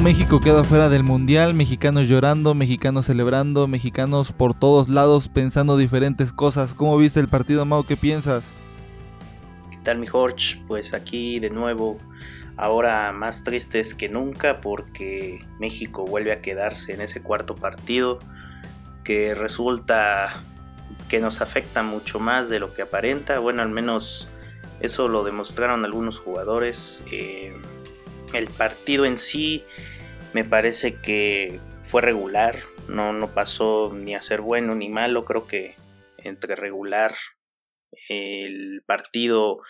México queda fuera del Mundial, mexicanos llorando, mexicanos celebrando, mexicanos por todos lados pensando diferentes cosas. ¿Cómo viste el partido, Mau? ¿Qué piensas? ¿Qué tal, mi Jorge? Pues aquí de nuevo, ahora más tristes que nunca porque México vuelve a quedarse en ese cuarto partido que resulta que nos afecta mucho más de lo que aparenta. Bueno, al menos eso lo demostraron algunos jugadores. Eh, el partido en sí me parece que fue regular, no, no pasó ni a ser bueno ni malo, creo que entre regular el partido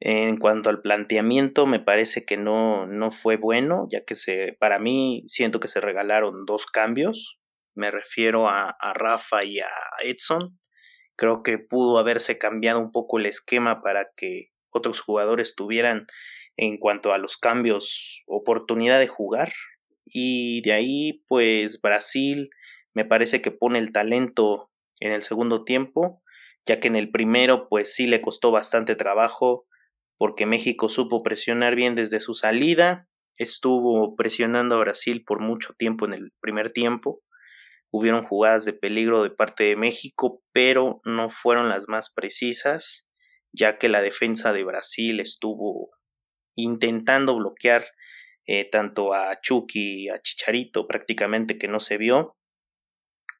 en cuanto al planteamiento me parece que no, no fue bueno, ya que se, para mí siento que se regalaron dos cambios, me refiero a, a Rafa y a Edson, creo que pudo haberse cambiado un poco el esquema para que otros jugadores tuvieran en cuanto a los cambios, oportunidad de jugar. Y de ahí, pues Brasil me parece que pone el talento en el segundo tiempo, ya que en el primero, pues sí le costó bastante trabajo, porque México supo presionar bien desde su salida, estuvo presionando a Brasil por mucho tiempo en el primer tiempo. Hubieron jugadas de peligro de parte de México, pero no fueron las más precisas, ya que la defensa de Brasil estuvo intentando bloquear eh, tanto a Chucky, a Chicharito, prácticamente que no se vio.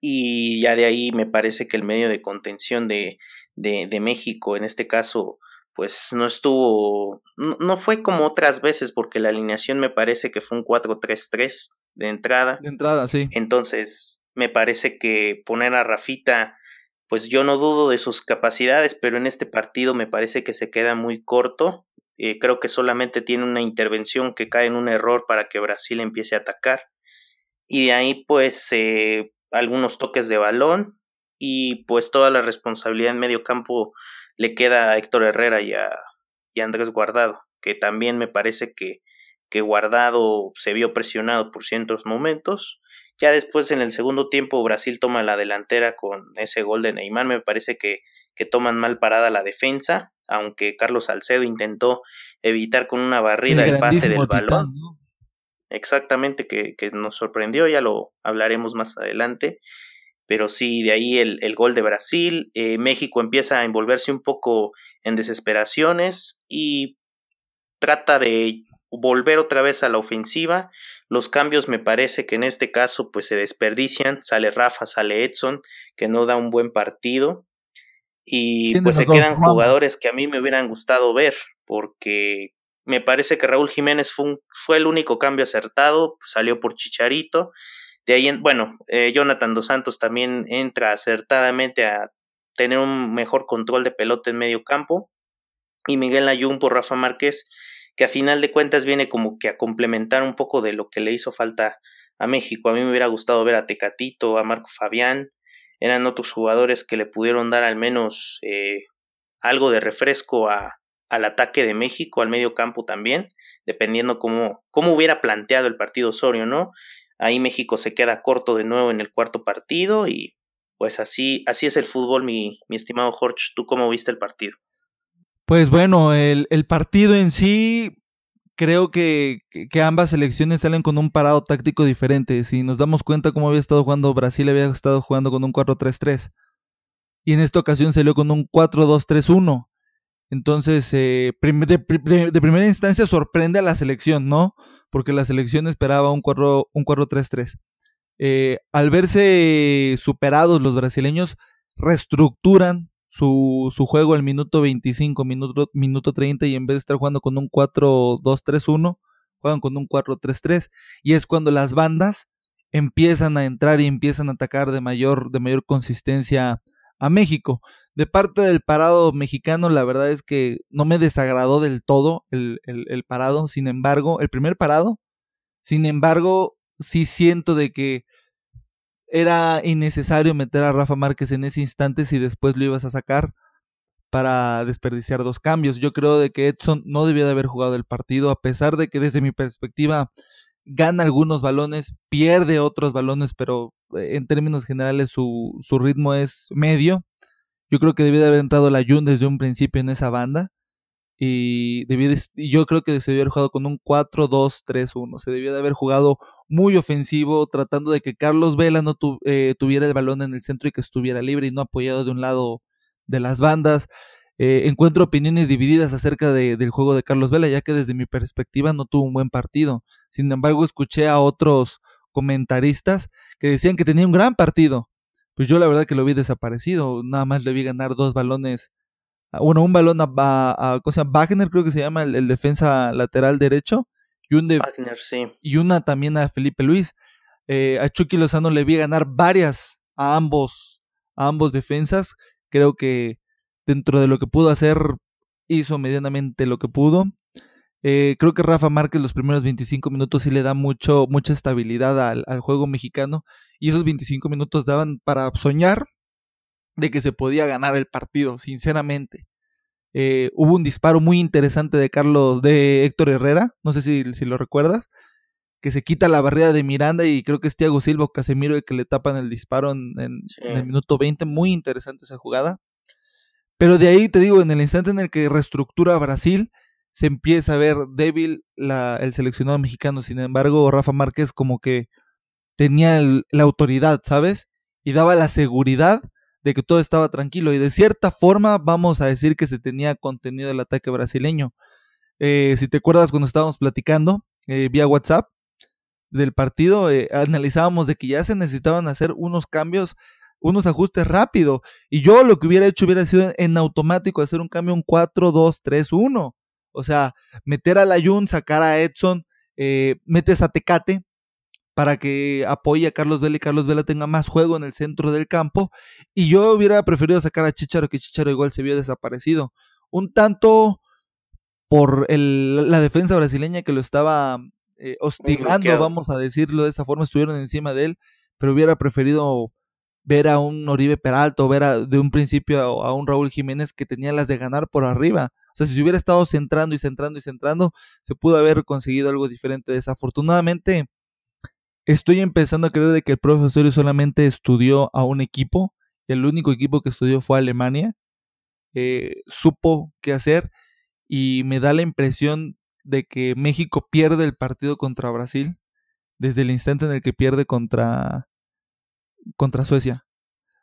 Y ya de ahí me parece que el medio de contención de, de, de México, en este caso, pues no estuvo, no, fue como otras veces, porque la alineación me parece que fue un 4-3-3 de entrada. De entrada, sí. Entonces, me parece que poner a Rafita, pues yo no dudo de sus capacidades, pero en este partido me parece que se queda muy corto eh, creo que solamente tiene una intervención que cae en un error para que Brasil empiece a atacar. Y de ahí pues eh, algunos toques de balón y pues toda la responsabilidad en medio campo le queda a Héctor Herrera y a, Andrés Guardado, que también me parece que, que Guardado se vio presionado por ciertos momentos. Ya después en el segundo tiempo Brasil toma la delantera con ese gol de Neymar, me parece que, que toman mal parada la defensa aunque Carlos Salcedo intentó evitar con una barrida el, pase del balón. Exactamente, que, que, nos sorprendió, ya lo hablaremos más adelante. Pero sí, de ahí el, el gol de Brasil. Eh, México empieza a envolverse un poco en desesperaciones y trata de volver otra vez a la ofensiva. Los cambios me parece que en este caso pues se desperdician. Sale Rafa, sale Edson, que no da un buen partido y pues se quedan jugadores que a mí me hubieran gustado ver, porque me parece que Raúl Jiménez fue, fue el único cambio acertado, salió por Chicharito. De ahí, en, bueno, eh, Jonathan Dos Santos también entra acertadamente a tener un mejor control de pelota en medio campo. Y Miguel Ayun por Rafa Márquez, que a final de cuentas viene como que a complementar un poco de lo que le hizo falta a México. A mí me hubiera gustado ver a Tecatito, a Marco Fabián, eran otros jugadores que le pudieron dar al menos eh, algo de refresco a, al ataque de México, al medio campo también, dependiendo cómo, cómo hubiera planteado el partido Osorio, ¿no? Ahí México se queda corto de nuevo en el cuarto partido y pues así, así es el fútbol, mi, mi estimado Jorge. ¿Tú cómo viste el partido? Pues bueno, el, el partido en sí creo que, que, ambas selecciones salen con un parado táctico diferente. Si nos damos cuenta cómo había estado jugando Brasil, había estado jugando con un 4-3-3. Y en esta ocasión salió con un 4-2-3-1. Entonces, eh, de, primera instancia sorprende a la selección, ¿no? Porque la selección esperaba un 4-3-3. Eh, al verse superados los brasileños, reestructuran su, su juego al minuto 25, minuto, minuto 30 y en vez de estar jugando con un 4-2-3-1, juegan con un 4-3-3 y es cuando las bandas empiezan a entrar y empiezan a atacar de mayor, de mayor consistencia a México. De parte del parado mexicano, la verdad es que no me desagradó del todo el, el, el parado, sin embargo, el primer parado, sin embargo, sí siento de que era innecesario meter a Rafa Márquez en ese instante si después lo ibas a sacar para desperdiciar dos cambios. Yo creo de que Edson no debía de haber jugado el partido, a pesar de que desde mi perspectiva gana algunos balones, pierde otros balones, pero eh, en términos generales su, su ritmo es medio. Yo creo que debía de haber entrado la Jun desde un principio en esa banda. Y, yo creo que se debió haber jugado con un 4-2-3-1. Se debió de haber jugado muy ofensivo, tratando de que Carlos Vela no eh, tuviera el balón en el centro y que estuviera libre y no apoyado de un lado de las bandas. Eh, encuentro opiniones divididas acerca del juego de Carlos Vela, ya que desde mi perspectiva no tuvo un buen partido. Sin embargo, escuché a otros comentaristas que decían que tenía un gran partido. Pues yo la verdad que lo vi desaparecido. Nada más le vi ganar dos balones bueno, un balón a, a, cosa, Wagner, creo que se llama el, defensa lateral derecho, y, un de, y una también a Felipe Luis. Eh, a Chucky Lozano le vi ganar varias a ambos, a ambos defensas. Creo que dentro de lo que pudo hacer, hizo medianamente lo que pudo. Eh, creo que Rafa Márquez los primeros 25 minutos sí le da mucho, mucha estabilidad al, al juego mexicano. Y esos 25 minutos daban para soñar de que se podía ganar el partido, sinceramente. Eh, hubo un disparo muy interesante de Carlos, de Héctor Herrera, no sé si, si, lo recuerdas, que se quita la barrera de Miranda y creo que es Thiago Silva o Casemiro el que le tapan el disparo en, el minuto 20, muy interesante esa jugada. Pero de ahí te digo, en el instante en el que reestructura Brasil, se empieza a ver débil la, el seleccionado mexicano. Sin embargo, Rafa Márquez como que tenía la autoridad, ¿sabes? Y daba la seguridad de que todo estaba tranquilo y de cierta forma vamos a decir que se tenía contenido el ataque brasileño. Eh, si te acuerdas cuando estábamos platicando eh, vía WhatsApp del partido, eh, analizábamos de que ya se necesitaban hacer unos cambios, unos ajustes rápido. Y yo lo que hubiera hecho hubiera sido en automático hacer un cambio un 4-2-3-1. O sea, meter a la Jun, sacar a Edson, metes a Tecate, para que apoye a Carlos Vela y Carlos Vela tenga más juego en el centro del campo. Y yo hubiera preferido sacar a Chicharo, que Chicharo igual se vio desaparecido. Un tanto por la defensa brasileña que lo estaba eh, hostigando, vamos a decirlo de esa forma, estuvieron encima de él, pero hubiera preferido ver a un Oribe Peralto, ver a, de un principio a, a, un Raúl Jiménez que tenía las de ganar por arriba. O sea, si se hubiera estado centrando y centrando y centrando, se pudo haber conseguido algo diferente. Desafortunadamente, Estoy empezando a creer de que el profesor solamente estudió a un equipo. El único equipo que estudió fue Alemania. Eh, supo qué hacer y me da la impresión de que México pierde el partido contra Brasil desde el instante en el que pierde contra, contra Suecia.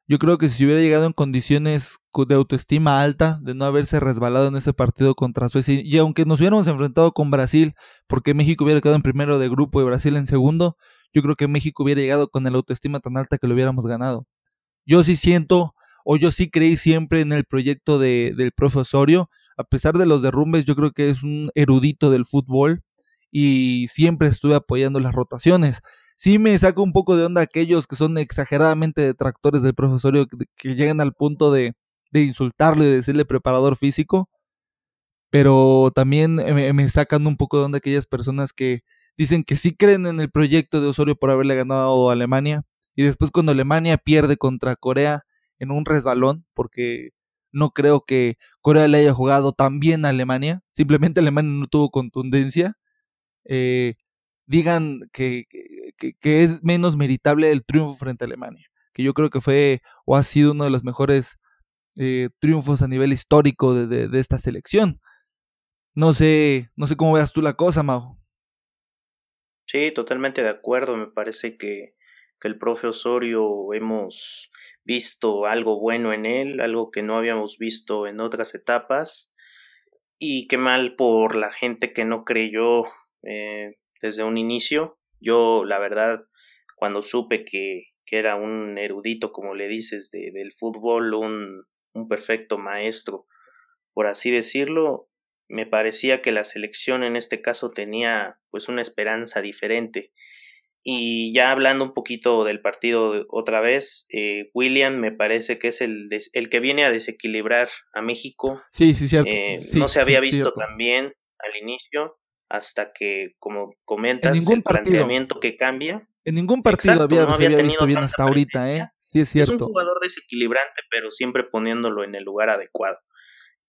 Yo creo que si hubiera llegado en condiciones de autoestima alta, de no haberse resbalado en ese partido contra Suecia, y aunque nos hubiéramos enfrentado con Brasil, porque México hubiera quedado en primero de grupo y Brasil en segundo, yo creo que México hubiera llegado con la autoestima tan alta que lo hubiéramos ganado. Yo sí siento, o yo sí creí siempre en el proyecto de, del profesorio, a pesar de los derrumbes, yo creo que es un erudito del fútbol y siempre estuve apoyando las rotaciones. Sí me saca un poco de onda aquellos que son exageradamente detractores del profesorio, que, llegan al punto de, de insultarlo y decirle preparador físico, pero también me, me sacan un poco de onda aquellas personas que dicen que sí creen en el proyecto de Osorio por haberle ganado a Alemania. Y después cuando Alemania pierde contra Corea en un resbalón, porque no creo que Corea le haya jugado tan bien a Alemania, simplemente Alemania no tuvo contundencia, eh, digan que, que, es menos meritable el triunfo frente a Alemania, que yo creo que fue o ha sido uno de los mejores eh, triunfos a nivel histórico de, de, esta selección. No sé, no sé cómo veas tú la cosa, Mau. Sí, totalmente de acuerdo. Me parece que, que el profe Osorio hemos visto algo bueno en él, algo que no habíamos visto en otras etapas. Y qué mal por la gente que no creyó eh, desde un inicio. Yo, la verdad, cuando supe que, que era un erudito, como le dices, de, del fútbol, un, un perfecto maestro, por así decirlo, me parecía que la selección en este caso tenía pues una esperanza diferente. Y ya hablando un poquito del partido otra vez, eh, William me parece que es el, el que viene a desequilibrar a México. Sí, sí, cierto. Eh, no se había visto tan bien al inicio hasta que, como comentas, el planteamiento que cambia. En ningún partido había, se había visto bien hasta ahorita, ¿eh? Sí, es cierto. Es un jugador desequilibrante, pero siempre poniéndolo en el lugar adecuado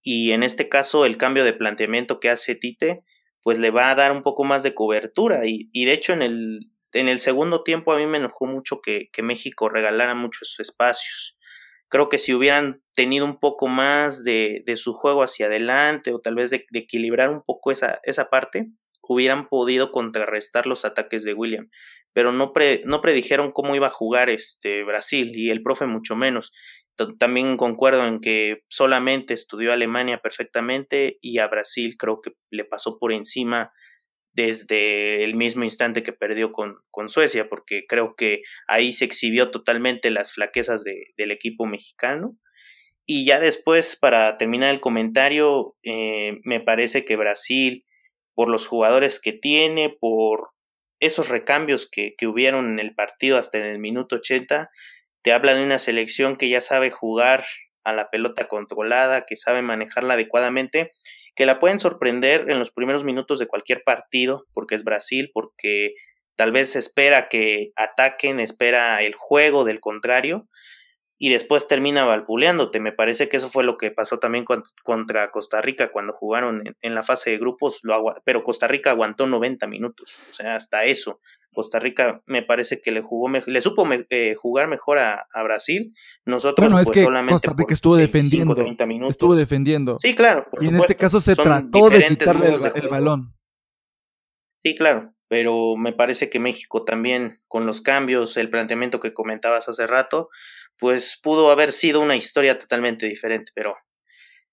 y en este caso el cambio de planteamiento que hace Tite pues le va a dar un poco más de cobertura y, y de hecho en el, en el segundo tiempo a mí me enojó mucho que, que México regalara muchos espacios. Creo que si hubieran tenido un poco más de, de su juego hacia adelante o tal vez de, equilibrar un poco esa, esa parte, hubieran podido contrarrestar los ataques de William. Pero no, no predijeron cómo iba a jugar este Brasil y el profe mucho menos. También concuerdo en que solamente estudió Alemania perfectamente y a Brasil creo que le pasó por encima desde el mismo instante que perdió con, con Suecia, porque creo que ahí se exhibió totalmente las flaquezas de, del equipo mexicano. Y ya después, para terminar el comentario, eh, me parece que Brasil, por los jugadores que tiene, por esos recambios que, que hubieron en el partido hasta en el minuto 80, te habla de una selección que ya sabe jugar a la pelota controlada, que sabe manejarla adecuadamente que la pueden sorprender en los primeros minutos de cualquier partido, porque es Brasil, porque tal vez espera que ataquen, espera el juego del contrario y después termina valpuleándote. Me parece que eso fue lo que pasó también contra Costa Rica cuando jugaron en, la fase de grupos, pero Costa Rica aguantó 90 minutos, o sea, hasta eso. Costa Rica me parece que le jugó le supo eh, jugar mejor a, Brasil. Nosotros bueno, es pues, que Costa Rica estuvo defendiendo, estuvo defendiendo. Sí, claro. Y en este caso se trató de quitarle el, balón. Sí, claro, pero me parece que México también con los cambios, el planteamiento que comentabas hace rato, pues pudo haber sido una historia totalmente diferente, pero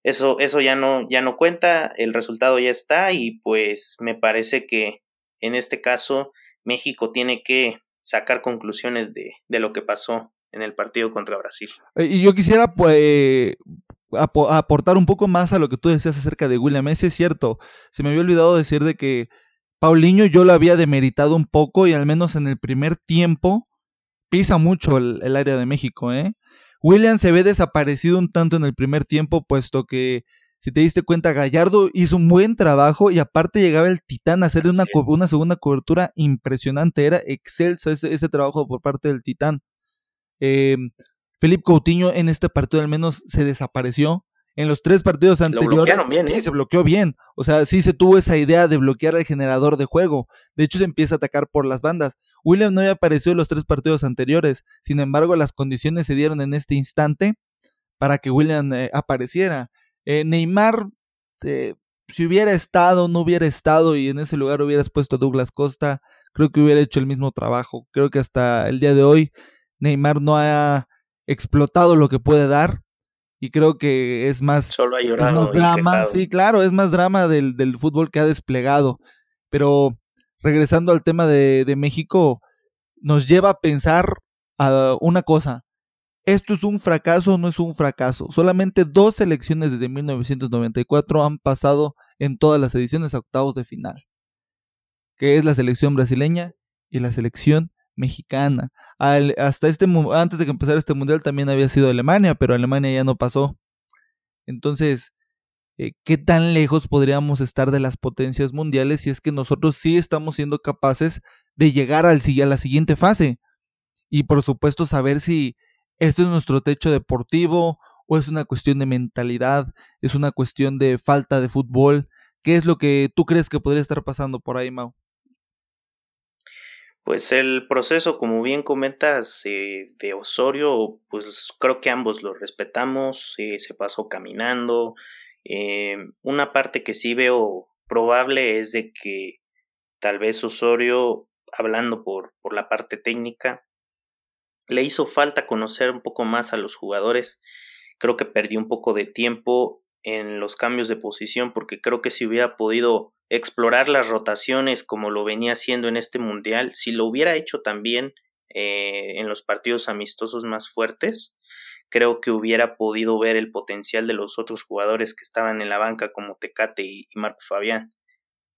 eso eso ya no ya no cuenta, el resultado ya está y pues me parece que en este caso México tiene que sacar conclusiones de, de lo que pasó en el partido contra Brasil. Eh, y yo quisiera pues, aportar un poco más a lo que tú decías acerca de William Messi. Es cierto, se me había olvidado decir de que Paulinho yo lo había demeritado un poco y al menos en el primer tiempo pisa mucho el, el área de México. ¿eh? William se ve desaparecido un tanto en el primer tiempo, puesto que si te diste cuenta, Gallardo hizo un buen trabajo y aparte llegaba el Titán a hacerle una, una segunda cobertura impresionante. Era excelso ese, ese trabajo por parte del Titán. Eh, Felipe Coutinho en este partido al menos se desapareció. En los tres partidos anteriores bien, ¿eh? se bloqueó bien. O sea, sí se tuvo esa idea de bloquear al generador de juego. De hecho, se empieza a atacar por las bandas. William no había aparecido en los tres partidos anteriores. Sin embargo, las condiciones se dieron en este instante para que William eh, apareciera. Eh, Neymar, eh, si hubiera estado, no hubiera estado y en ese lugar hubieras puesto a Douglas Costa, creo que hubiera hecho el mismo trabajo. Creo que hasta el día de hoy Neymar no ha explotado lo que puede dar y creo que es más, drama. Sí, claro, es más drama del, del, fútbol que ha desplegado. Pero regresando al tema de, de México, nos lleva a pensar a una cosa. ¿Esto es un fracaso o no es un fracaso? Solamente dos selecciones desde 1994 han pasado en todas las ediciones a octavos de final, que es la selección brasileña y la selección mexicana. hasta este antes de que empezara este mundial también había sido Alemania, pero Alemania ya no pasó. Entonces, eh, ¿qué tan lejos podríamos estar de las potencias mundiales si es que nosotros sí estamos siendo capaces de llegar al, a la siguiente fase? Y por supuesto saber si ¿Esto es nuestro techo deportivo o es una cuestión de mentalidad? ¿Es una cuestión de falta de fútbol? ¿Qué es lo que tú crees que podría estar pasando por ahí, Mau? Pues el proceso, como bien comentas, eh, de Osorio, pues creo que ambos lo respetamos, eh, se pasó caminando. Eh, una parte que sí veo probable es de que tal vez Osorio, hablando por, por la parte técnica, le hizo falta conocer un poco más a los jugadores. Creo que perdió un poco de tiempo en los cambios de posición porque creo que si hubiera podido explorar las rotaciones como lo venía haciendo en este mundial, si lo hubiera hecho también eh, en los partidos amistosos más fuertes, creo que hubiera podido ver el potencial de los otros jugadores que estaban en la banca como Tecate y Marco Fabián.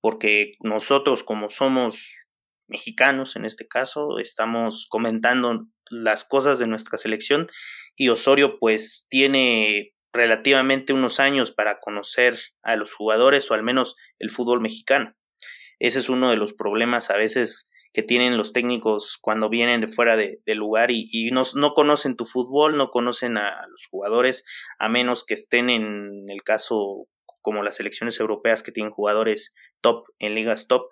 Porque nosotros como somos mexicanos en este caso, estamos comentando las cosas de nuestra selección y Osorio pues tiene relativamente unos años para conocer a los jugadores o al menos el fútbol mexicano. Ese es uno de los problemas a veces que tienen los técnicos cuando vienen de fuera de, lugar y, no, no, conocen tu fútbol, no conocen a, los jugadores, a menos que estén en el caso como las selecciones europeas que tienen jugadores top en ligas top.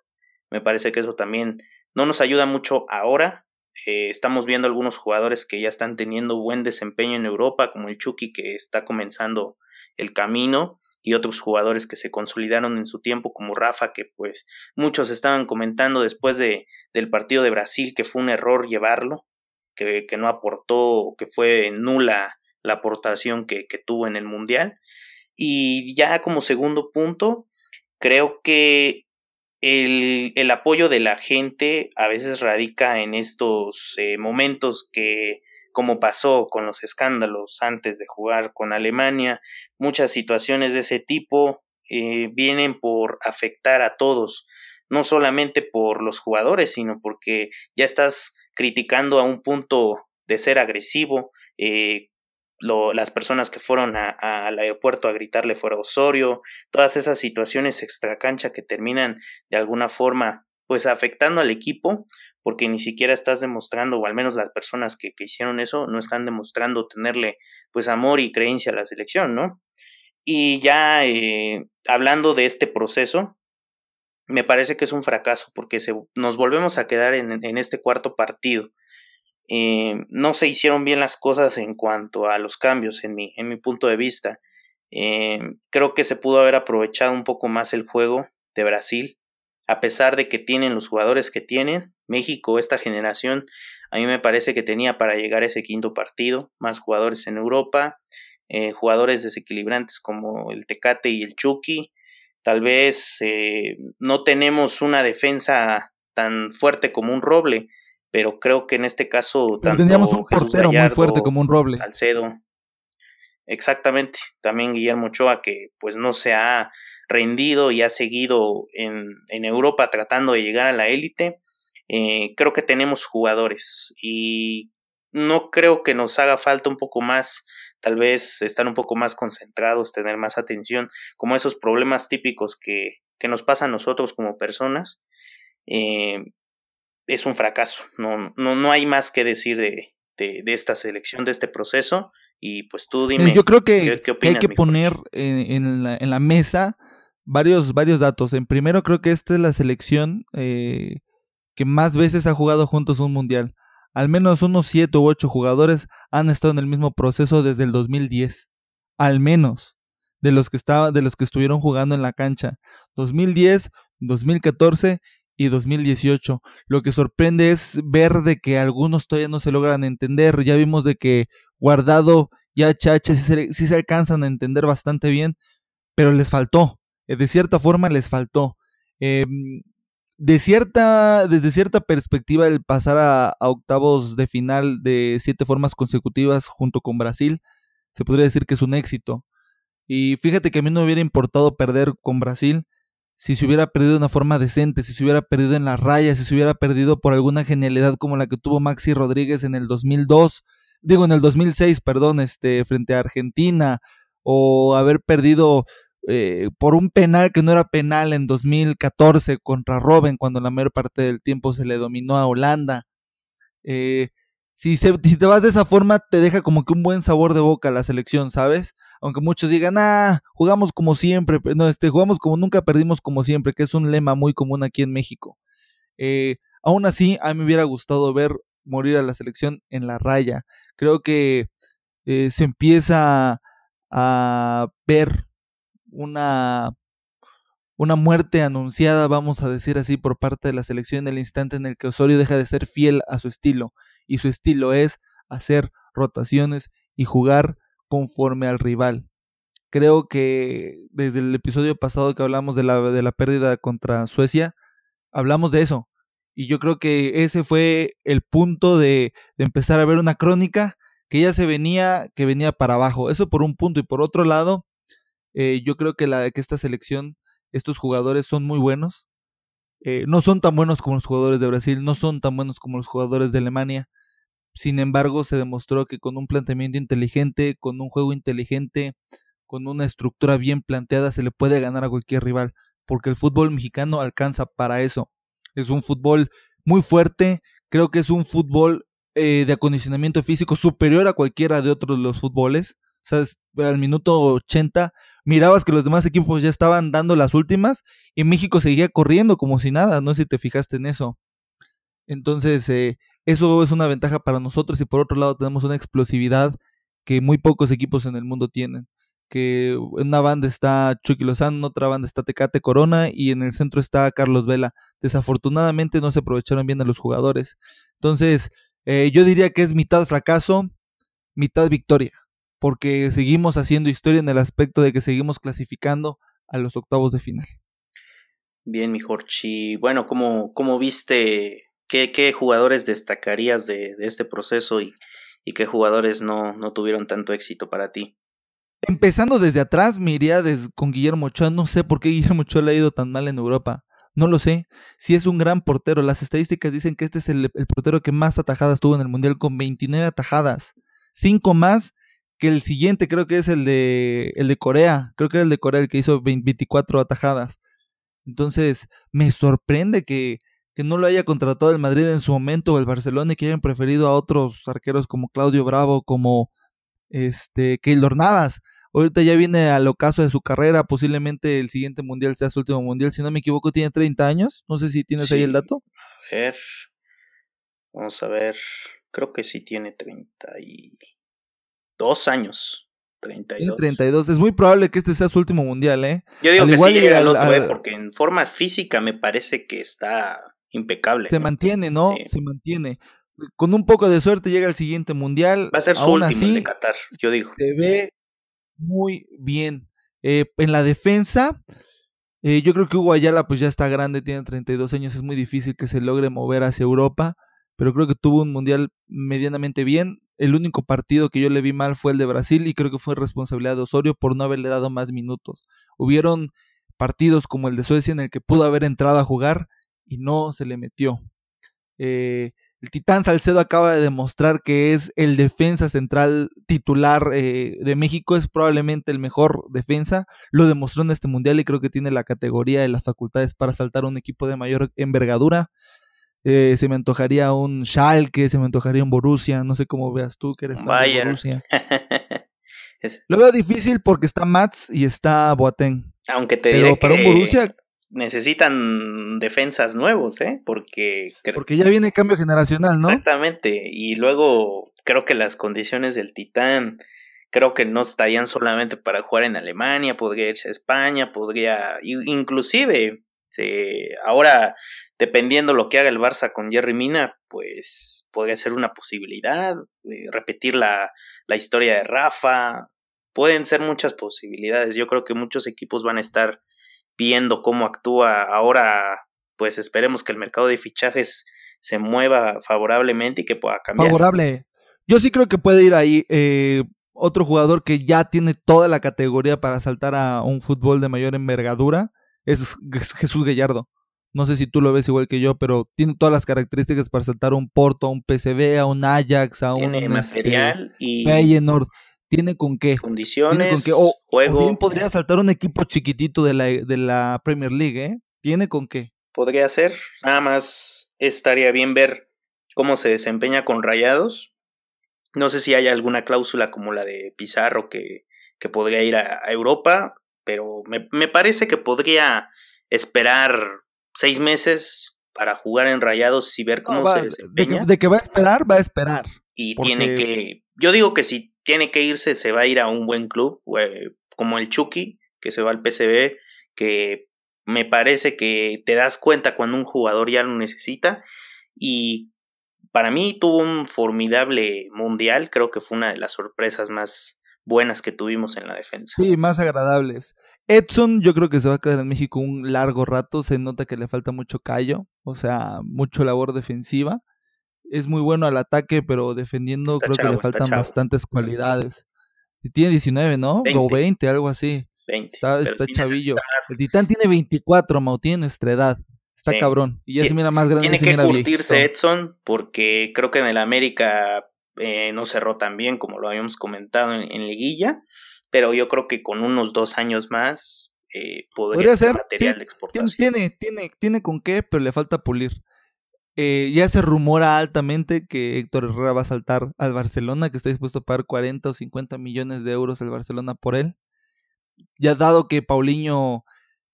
Me parece que eso también no nos ayuda mucho ahora, Eh, estamos viendo algunos jugadores que ya están teniendo buen desempeño en Europa, como el Chucky que está comenzando el camino y otros jugadores que se consolidaron en su tiempo como Rafa que pues muchos estaban comentando después de, del partido de Brasil que fue un error llevarlo que, que no aportó que fue nula la aportación que, que tuvo en el mundial. Y ya como segundo punto creo que el, el, apoyo de la gente a veces radica en estos eh, momentos que, como pasó con los escándalos antes de jugar con Alemania, muchas situaciones de ese tipo eh, vienen por afectar a todos, no solamente por los jugadores, sino porque ya estás criticando a un punto de ser agresivo, eh, lo, las personas que fueron al aeropuerto a gritarle fuera Osorio, todas esas situaciones extracancha que terminan de alguna forma pues afectando al equipo porque ni siquiera estás demostrando, o al menos las personas que, que hicieron eso, no están demostrando tenerle pues amor y creencia a la selección, ¿no? Y ya eh, hablando de este proceso, me parece que es un fracaso porque se, nos volvemos a quedar en, en este cuarto partido eh, no se hicieron bien las cosas en cuanto a los cambios, en mi, en mi punto de vista. Eh, creo que se pudo haber aprovechado un poco más el juego de Brasil, a pesar de que tienen los jugadores que tienen. México, esta generación, a mí me parece que tenía para llegar a ese quinto partido, más jugadores en Europa, eh, jugadores desequilibrantes como el Tecate y el Chucky. Tal vez no tenemos una defensa tan fuerte como un Roble, pero creo que en este caso tanto teníamos un portero muy fuerte como un Roble. Salcedo. Exactamente, también Guillermo Ochoa que pues no se ha rendido y ha seguido en, en Europa tratando de llegar a la élite. Eh, creo que tenemos jugadores y no creo que nos haga falta un poco más, tal vez estar un poco más concentrados, tener más atención, como esos problemas típicos que, que nos pasan a nosotros como personas. Eh, es un fracaso. No, no, no hay más que decir de, de, de, esta selección, de este proceso. Y pues tú dime. Yo creo que, ¿qué, opinas, que hay que poner en, en, la, en, la, mesa varios, varios datos. En primero, creo que esta es la selección eh, que más veces ha jugado juntos un mundial. Al menos unos siete u ocho jugadores han estado en el mismo proceso desde el 2010. Al menos de los que estaba, de los que estuvieron jugando en la cancha. 2010, 2014 y 2018. Lo que sorprende es ver de que algunos todavía no se logran entender. Ya vimos de que Guardado y HH sí se, se alcanzan a entender bastante bien, pero les faltó. Eh, de cierta forma les faltó. Eh, de cierta, desde cierta perspectiva, el pasar a, a, octavos de final de siete formas consecutivas junto con Brasil, se podría decir que es un éxito. Y fíjate que a mí no hubiera importado perder con Brasil, si se hubiera perdido de una forma decente, si se hubiera perdido en las rayas, si se hubiera perdido por alguna genialidad como la que tuvo Maxi Rodríguez en el 2002, digo en el 2006, perdón, este, frente a Argentina, o haber perdido eh, por un penal que no era penal en 2014 contra Robben, cuando la mayor parte del tiempo se le dominó a Holanda. Eh, si, se, te vas de esa forma, te deja como que un buen sabor de boca la selección, ¿sabes? aunque muchos digan, ah, jugamos como siempre, no, este, jugamos como nunca, perdimos como siempre, que es un lema muy común aquí en México. Eh, aún así, a mí me hubiera gustado ver morir a la selección en la raya. Creo que eh, se empieza a ver una, una muerte anunciada, vamos a decir así, por parte de la selección en el instante en el que Osorio deja de ser fiel a su estilo. Y su estilo es hacer rotaciones y jugar conforme al rival. Creo que desde el episodio pasado que hablamos de la, de la pérdida contra Suecia, hablamos de eso. Y yo creo que ese fue el punto de, de empezar a ver una crónica que ya se venía, que venía para abajo. Eso por un punto. Y por otro lado, eh, yo creo que, la, que esta selección, estos jugadores son muy buenos. Eh, no son tan buenos como los jugadores de Brasil, no son tan buenos como los jugadores de Alemania, sin embargo, se demostró que con un planteamiento inteligente, con un juego inteligente, con una estructura bien planteada, se le puede ganar a cualquier rival, porque el fútbol mexicano alcanza para eso. Es un fútbol muy fuerte, creo que es un fútbol eh, de acondicionamiento físico superior a cualquiera de otros de los fútboles. O sea, al minuto 80 mirabas que los demás equipos ya estaban dando las últimas y México seguía corriendo como si nada, no sé si te fijaste en eso. Entonces, eh, Eso es una ventaja para nosotros y por otro lado tenemos una explosividad que muy pocos equipos en el mundo tienen. Que en una banda está Chucky Lozano, en otra banda está Tecate Corona y en el centro está Carlos Vela. Desafortunadamente no se aprovecharon bien a los jugadores. Entonces, eh, yo diría que es mitad fracaso, mitad victoria, porque seguimos haciendo historia en el aspecto de que seguimos clasificando a los octavos de final. Bien, mi Jorchi. Bueno, ¿cómo, cómo viste, qué, jugadores destacarías de, este proceso y, qué jugadores no, tuvieron tanto éxito para ti? Empezando desde atrás, me iría con Guillermo Ochoa. No sé por qué Guillermo Ochoa le ha ido tan mal en Europa. No lo sé. Si es un gran portero. Las estadísticas dicen que este es el, portero que más atajadas tuvo en el Mundial con 29 atajadas. Cinco más que el siguiente, creo que es el de, el de Corea. Creo que era el de Corea el que hizo 24 atajadas. Entonces, me sorprende que, que no lo haya contratado el Madrid en su momento o el Barcelona y que hayan preferido a otros arqueros como Claudio Bravo, como este Keylor Navas. Ahorita ya viene al ocaso de su carrera, posiblemente el siguiente mundial sea su último mundial. Si no me equivoco, tiene 30 años. No sé si tienes sí, ahí el dato. A ver, vamos a ver. Creo que sí tiene 32 años. 32. 32. Es muy probable que este sea su último mundial, ¿eh? Yo digo al que igual sí llega al, otro, al, ¿eh? Porque en forma física me parece que está impecable. Se ¿no? mantiene, ¿no? Sí. Se mantiene. Con un poco de suerte llega al siguiente mundial. Va a ser su Aún último así, de Qatar, yo digo. Se ve muy bien. Eh, en la defensa, eh, yo creo que Hugo Ayala pues ya está grande, tiene 32 años, es muy difícil que se logre mover hacia Europa, pero creo que tuvo un mundial medianamente bien. El único partido que yo le vi mal fue el de Brasil y creo que fue responsabilidad de Osorio por no haberle dado más minutos. Hubieron partidos como el de Suecia en el que pudo haber entrado a jugar y no se le metió. Eh, el Titán Salcedo acaba de demostrar que es el defensa central titular eh, de México, es probablemente el mejor defensa. Lo demostró en este mundial y creo que tiene la categoría y las facultades para saltar a un equipo de mayor envergadura. Eh, se me antojaría un Schalke, se me antojaría un Borussia, no sé cómo veas tú que eres fan de Borussia. Lo veo difícil porque está Mats y está Boateng. Aunque te Pero diré para que un Borussia necesitan defensas nuevos, ¿eh? Porque porque ya viene cambio generacional, ¿no? Exactamente. Y luego creo que las condiciones del Titán creo que no estarían solamente para jugar en Alemania, podría irse a España, podría inclusive ahora dependiendo lo que haga el Barça con Jerry Mina, pues podría ser una posibilidad, eh, repetir la, la historia de Rafa, pueden ser muchas posibilidades. Yo creo que muchos equipos van a estar viendo cómo actúa ahora, pues esperemos que el mercado de fichajes se mueva favorablemente y que pueda cambiar. Favorable. Yo sí creo que puede ir ahí eh, otro jugador que ya tiene toda la categoría para saltar a un fútbol de mayor envergadura, es Jesús Gallardo. No sé si tú lo ves igual que yo, pero tiene todas las características para saltar a un Porto, a un PCB, a un Ajax, a tiene un material este, y Feyenoord. Tiene con qué. Condiciones, tiene con qué. O, juego. o bien podría saltar un equipo chiquitito de la, de la Premier League, ¿eh? Tiene con qué. Podría ser. Nada más estaría bien ver cómo se desempeña con Rayados. No sé si hay alguna cláusula como la de Pizarro que, que podría ir a, a Europa, pero me, me parece que podría esperar seis meses para jugar en Rayados y ver cómo no, va, se desempeña. De que, de que, va a esperar, va a esperar. Y porque... tiene que. Yo digo que si tiene que irse, se va a ir a un buen club, como el Chucky, que se va al PCB, que me parece que te das cuenta cuando un jugador ya lo necesita. Y para mí tuvo un formidable mundial, creo que fue una de las sorpresas más buenas que tuvimos en la defensa. Sí, más agradables. Edson yo creo que se va a quedar en México un largo rato, se nota que le falta mucho callo, o sea, mucho labor defensiva. Es muy bueno al ataque, pero defendiendo está creo chavo, que le faltan bastantes cualidades. Si tiene 19, ¿no? 20. O 20, algo así. 20. Está, chavillo. El Titán tiene 24, Mau, tiene nuestra edad. Está sí. cabrón. Y ya se mira más grande. Tiene que mira curtirse viejito. Edson porque creo que en el América eh, no cerró tan bien como lo habíamos comentado en, en liguilla pero yo creo que con unos dos años más eh, podría, podría, ser material sí, de exportación. Tiene, tiene, tiene con qué, pero le falta pulir. Eh, ya se rumora altamente que Héctor Herrera va a saltar al Barcelona, que está dispuesto a pagar 40 o 50 millones de euros al Barcelona por él. Ya dado que Paulinho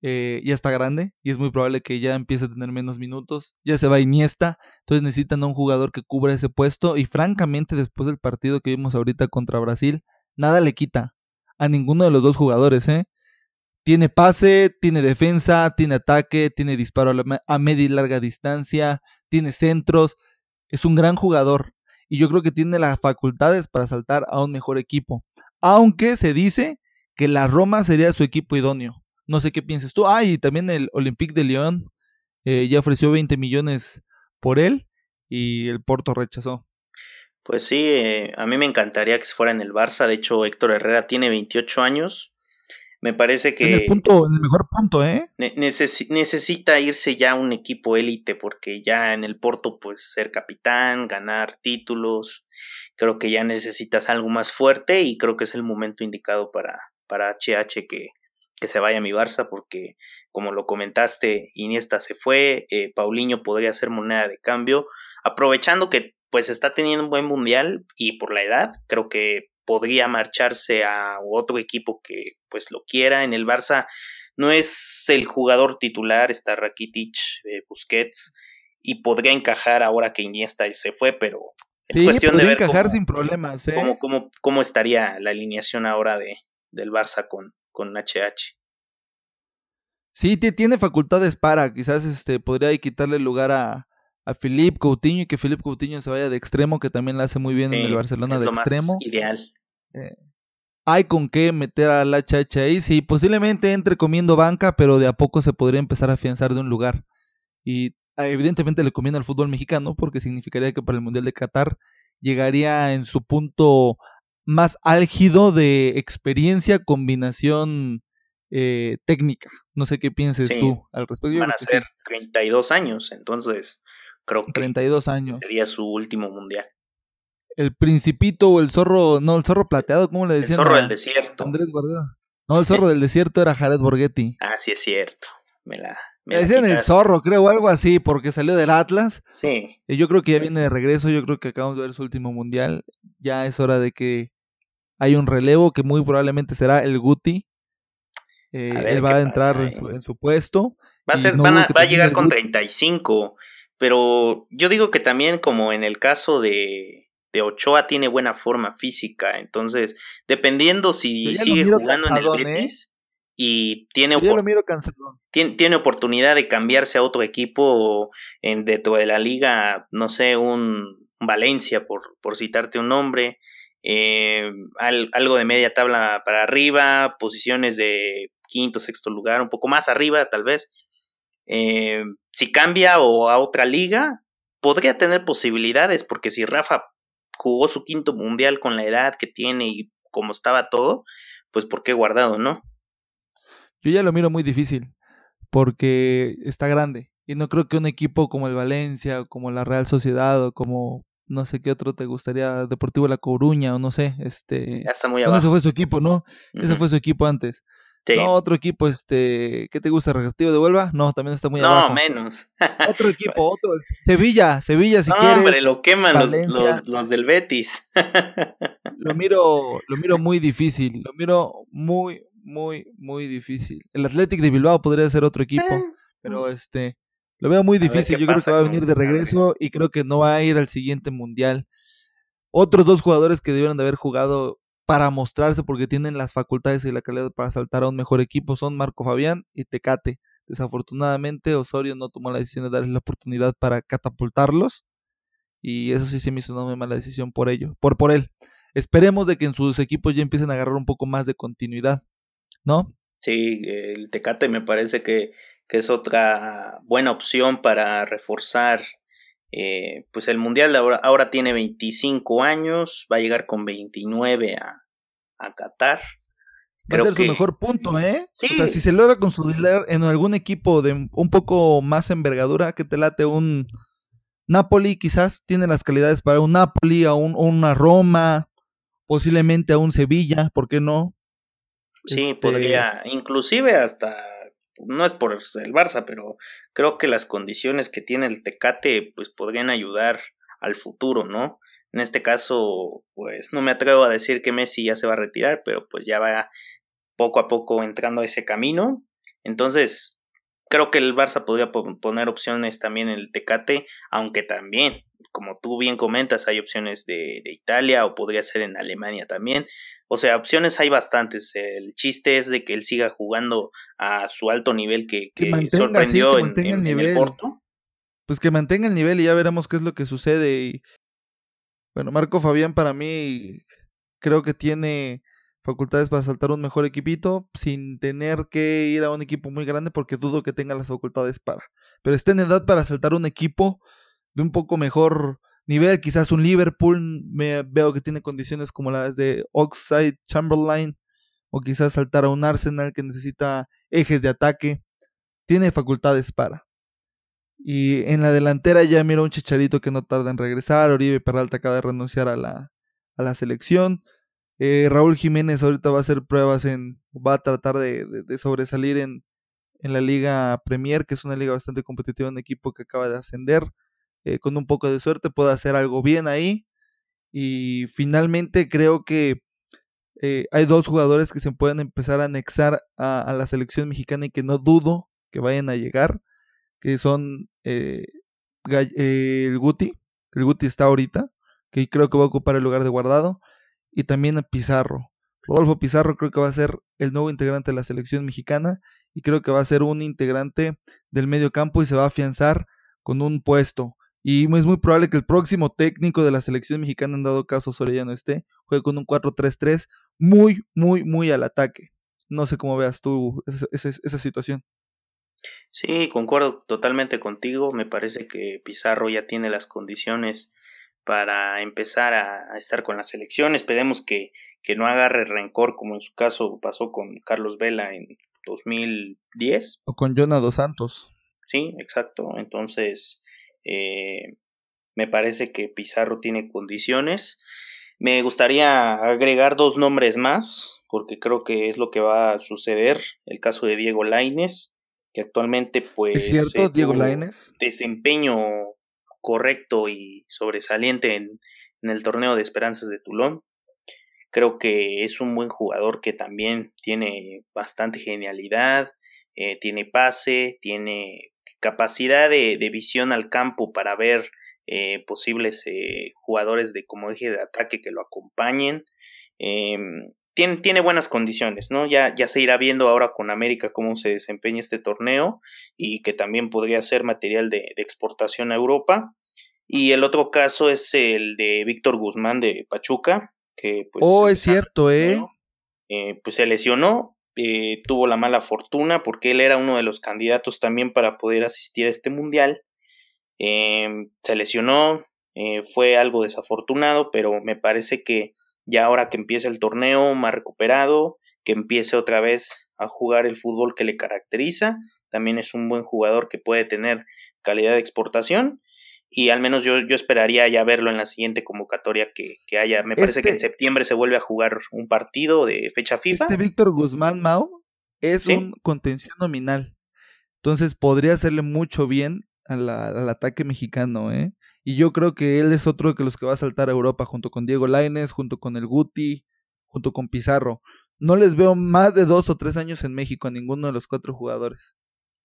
eh, ya está grande y es muy probable que ya empiece a tener menos minutos. Ya se va Iniesta, entonces necesitan a un jugador que cubra ese puesto y francamente después del partido que vimos ahorita contra Brasil, nada le quita a ninguno de los dos jugadores, ¿eh? Tiene pase, tiene defensa, tiene ataque, tiene disparo a media y larga distancia, tiene centros, es un gran jugador y yo creo que tiene las facultades para saltar a un mejor equipo. Aunque se dice que la Roma sería su equipo idóneo. No sé qué piensas tú. Ah, y también el Olympique de Lyon eh, ya ofreció 20 millones por él y el Porto rechazó. Pues sí, eh, a mí me encantaría que se fuera en el Barça. De hecho, Héctor Herrera tiene 28 años. Me parece que. En el, punto, en el mejor punto, ¿eh? necesita irse ya un equipo élite, porque ya en el Porto, pues ser capitán, ganar títulos. Creo que ya necesitas algo más fuerte y creo que es el momento indicado para, para HH que, que se vaya a mi Barça, porque como lo comentaste, Iniesta se fue, eh, Paulinho podría ser moneda de cambio, aprovechando que pues está teniendo un buen mundial y por la edad, creo que podría marcharse a otro equipo que pues lo quiera. En el Barça no es el jugador titular, está Rakitic, eh, Busquets, y podría encajar ahora que Iniesta se fue, pero es cuestión de ver encajar sin problemas. ¿eh? Cómo, cómo, cómo, estaría la alineación ahora de, del Barça con, con HH. Sí, tiene facultades para, quizás este podría quitarle lugar a, a Philippe Coutinho y que Philippe Coutinho se vaya de extremo, que también lo hace muy bien en el Barcelona de extremo. ideal. Eh, hay con qué meter a la chacha ahí. Sí, posiblemente entre comiendo banca, pero de a poco se podría empezar a afianzar de un lugar. Y ah, evidentemente le conviene al fútbol mexicano, porque significaría que para el Mundial de Qatar llegaría en su punto más álgido de experiencia, combinación eh, técnica. No sé qué pienses tú al respecto. Van a ser 32 años, entonces creo que 32 años. sería su último mundial el principito o el zorro, no, el zorro plateado, ¿cómo le decían? El zorro del desierto. Andrés. No, el zorro del desierto era Jared Borghetti. Ah, sí es cierto. Me la. Me decían el zorro, creo, algo así, porque salió del Atlas. Sí. Y yo creo que ya viene de regreso, yo creo que acabamos de ver su último mundial. Ya es hora de que hay un relevo que muy probablemente será el Guti. Eh, él va a entrar en, su, puesto. Va a, ser, va a llegar con 35, pero yo digo que también como en el caso de, de Ochoa tiene buena forma física, entonces dependiendo si sigue jugando en el ¿eh? Betis y tiene, tiene, tiene, oportunidad de cambiarse a otro equipo en dentro de la liga, no sé, un Valencia por, por citarte un nombre, eh, algo de media tabla para arriba, posiciones de quinto, sexto lugar, un poco más arriba tal vez. Eh, si cambia o a otra liga, podría tener posibilidades, porque si Rafa jugó su quinto mundial con la edad que tiene y como estaba todo, pues ¿por qué guardado, no? Yo ya lo miro muy difícil, porque está grande. Y no creo que un equipo como el Valencia, como la Real Sociedad, o como no sé qué otro te gustaría, Deportivo La Coruña, o no sé, este... Ya está muy abajo. ese fue su equipo, ¿no? Ese fue su equipo antes. No, otro equipo, este, ¿qué te gusta? ¿Reactivo de Huelva? No, también está muy abajo. No, menos. otro equipo, otro. Sevilla, Sevilla, si quieres. hombre, lo queman los, los, del Betis. lo miro, lo miro muy difícil. Lo miro muy, muy, muy difícil. El Athletic de Bilbao podría ser otro equipo, eh, pero este, lo veo muy difícil. Yo creo que va a venir de regreso y creo que no va a ir al siguiente mundial. Otros dos jugadores que debieron de haber jugado para mostrarse porque tienen las facultades y la calidad para saltar a un mejor equipo son Marco Fabián y Tecate. Desafortunadamente Osorio no tomó la decisión de darles la oportunidad para catapultarlos y eso sí se me hizo una muy mala decisión por ello, por, por él. Esperemos de que en sus equipos ya empiecen a agarrar un poco más de continuidad, ¿no? Sí, el Tecate me parece que, que es otra buena opción para reforzar eh, pues el Mundial ahora, ahora, tiene 25 años, va a llegar con 29 a, a Qatar. Va a ser su mejor punto, ¿eh? O sea, si se logra consolidar en algún equipo de un poco más envergadura, que te late un Napoli, quizás tiene las calidades para un Napoli, a un, una Roma, posiblemente a un Sevilla, ¿por qué no? Sí, este podría, inclusive hasta no es por el Barça, pero creo que las condiciones que tiene el Tecate pues podrían ayudar al futuro, ¿no? En este caso, pues no me atrevo a decir que Messi ya se va a retirar, pero pues ya va poco a poco entrando a ese camino. Entonces, creo que el Barça podría poner opciones también en el Tecate, aunque también, como tú bien comentas, hay opciones de, Italia o podría ser en Alemania también. O sea, opciones hay bastantes. El chiste es de que él siga jugando a su alto nivel que, sorprendió en, el Porto. Pues que mantenga el nivel y ya veremos qué es lo que sucede. Y bueno, Marco Fabián para mí creo que tiene facultades para saltar un mejor equipito sin tener que ir a un equipo muy grande porque dudo que tenga las facultades para. Pero está en edad para saltar un equipo de un poco mejor nivel, quizás un Liverpool, me veo que tiene condiciones como las de Oxide, Chamberlain, o quizás saltar a un Arsenal que necesita ejes de ataque. Tiene facultades para. Y en la delantera ya mira un chicharito que no tarda en regresar. Oribe Peralta acaba de renunciar a la, a la selección. Eh, Raúl Jiménez ahorita va a hacer pruebas en. va a tratar de, sobresalir en, en, la Liga Premier, que es una liga bastante competitiva, un equipo que acaba de ascender. Eh, con un poco de suerte puede hacer algo bien ahí. Y finalmente creo que eh, hay dos jugadores que se pueden empezar a anexar a, la selección mexicana y que no dudo que vayan a llegar, que son el Guti, el Guti está ahorita, que creo que va a ocupar el lugar de guardado y también a Pizarro. Rodolfo Pizarro creo que va a ser el nuevo integrante de la selección mexicana y creo que va a ser un integrante del medio campo y se va a afianzar con un puesto. Y es muy probable que el próximo técnico de la selección mexicana, en dado caso Sorellano esté, juegue con un 4-3-3 muy, muy, muy al ataque. No sé cómo veas tú esa, esa situación. Sí, concuerdo totalmente contigo. Me parece que Pizarro ya tiene las condiciones para empezar a, estar con la selección. Esperemos que, que, no agarre rencor como en su caso pasó con Carlos Vela en 2010. O con Jonah Dos Santos. Sí, exacto. Entonces, eh, me parece que Pizarro tiene condiciones. Me gustaría agregar dos nombres más, porque creo que es lo que va a suceder. El caso de Diego Laines, que actualmente pues... ¿Es cierto, Diego Laines? Desempeño correcto y sobresaliente en, el torneo de esperanzas de Toulon. Creo que es un buen jugador que también tiene bastante genialidad, eh, tiene pase, tiene capacidad de, visión al campo para ver eh, posibles eh, jugadores de como eje de ataque que lo acompañen. Em, tiene, tiene, buenas condiciones, ¿no? Ya, ya se irá viendo ahora con América cómo se desempeña este torneo y que también podría ser material de, exportación a Europa. Y el otro caso es el de Víctor Guzmán de Pachuca, que pues... Oh, es cierto, ¿eh? ¿eh? Pues se lesionó, eh, tuvo la mala fortuna porque él era uno de los candidatos también para poder asistir a este mundial. Em, se lesionó, eh, fue algo desafortunado, pero me parece que ya ahora que empieza el torneo más recuperado, que empiece otra vez a jugar el fútbol que le caracteriza, también es un buen jugador que puede tener calidad de exportación y al menos yo, yo esperaría ya verlo en la siguiente convocatoria que, haya. Me parece que en este septiembre se vuelve a jugar un partido de fecha FIFA. Este Víctor Guzmán Mau es un contención nominal. Entonces podría hacerle mucho bien al ataque mexicano, ¿eh? Y yo creo que él es otro de los que va a saltar a Europa junto con Diego Laines, junto con el Guti, junto con Pizarro. No les veo más de dos o tres años en México a ninguno de los cuatro jugadores.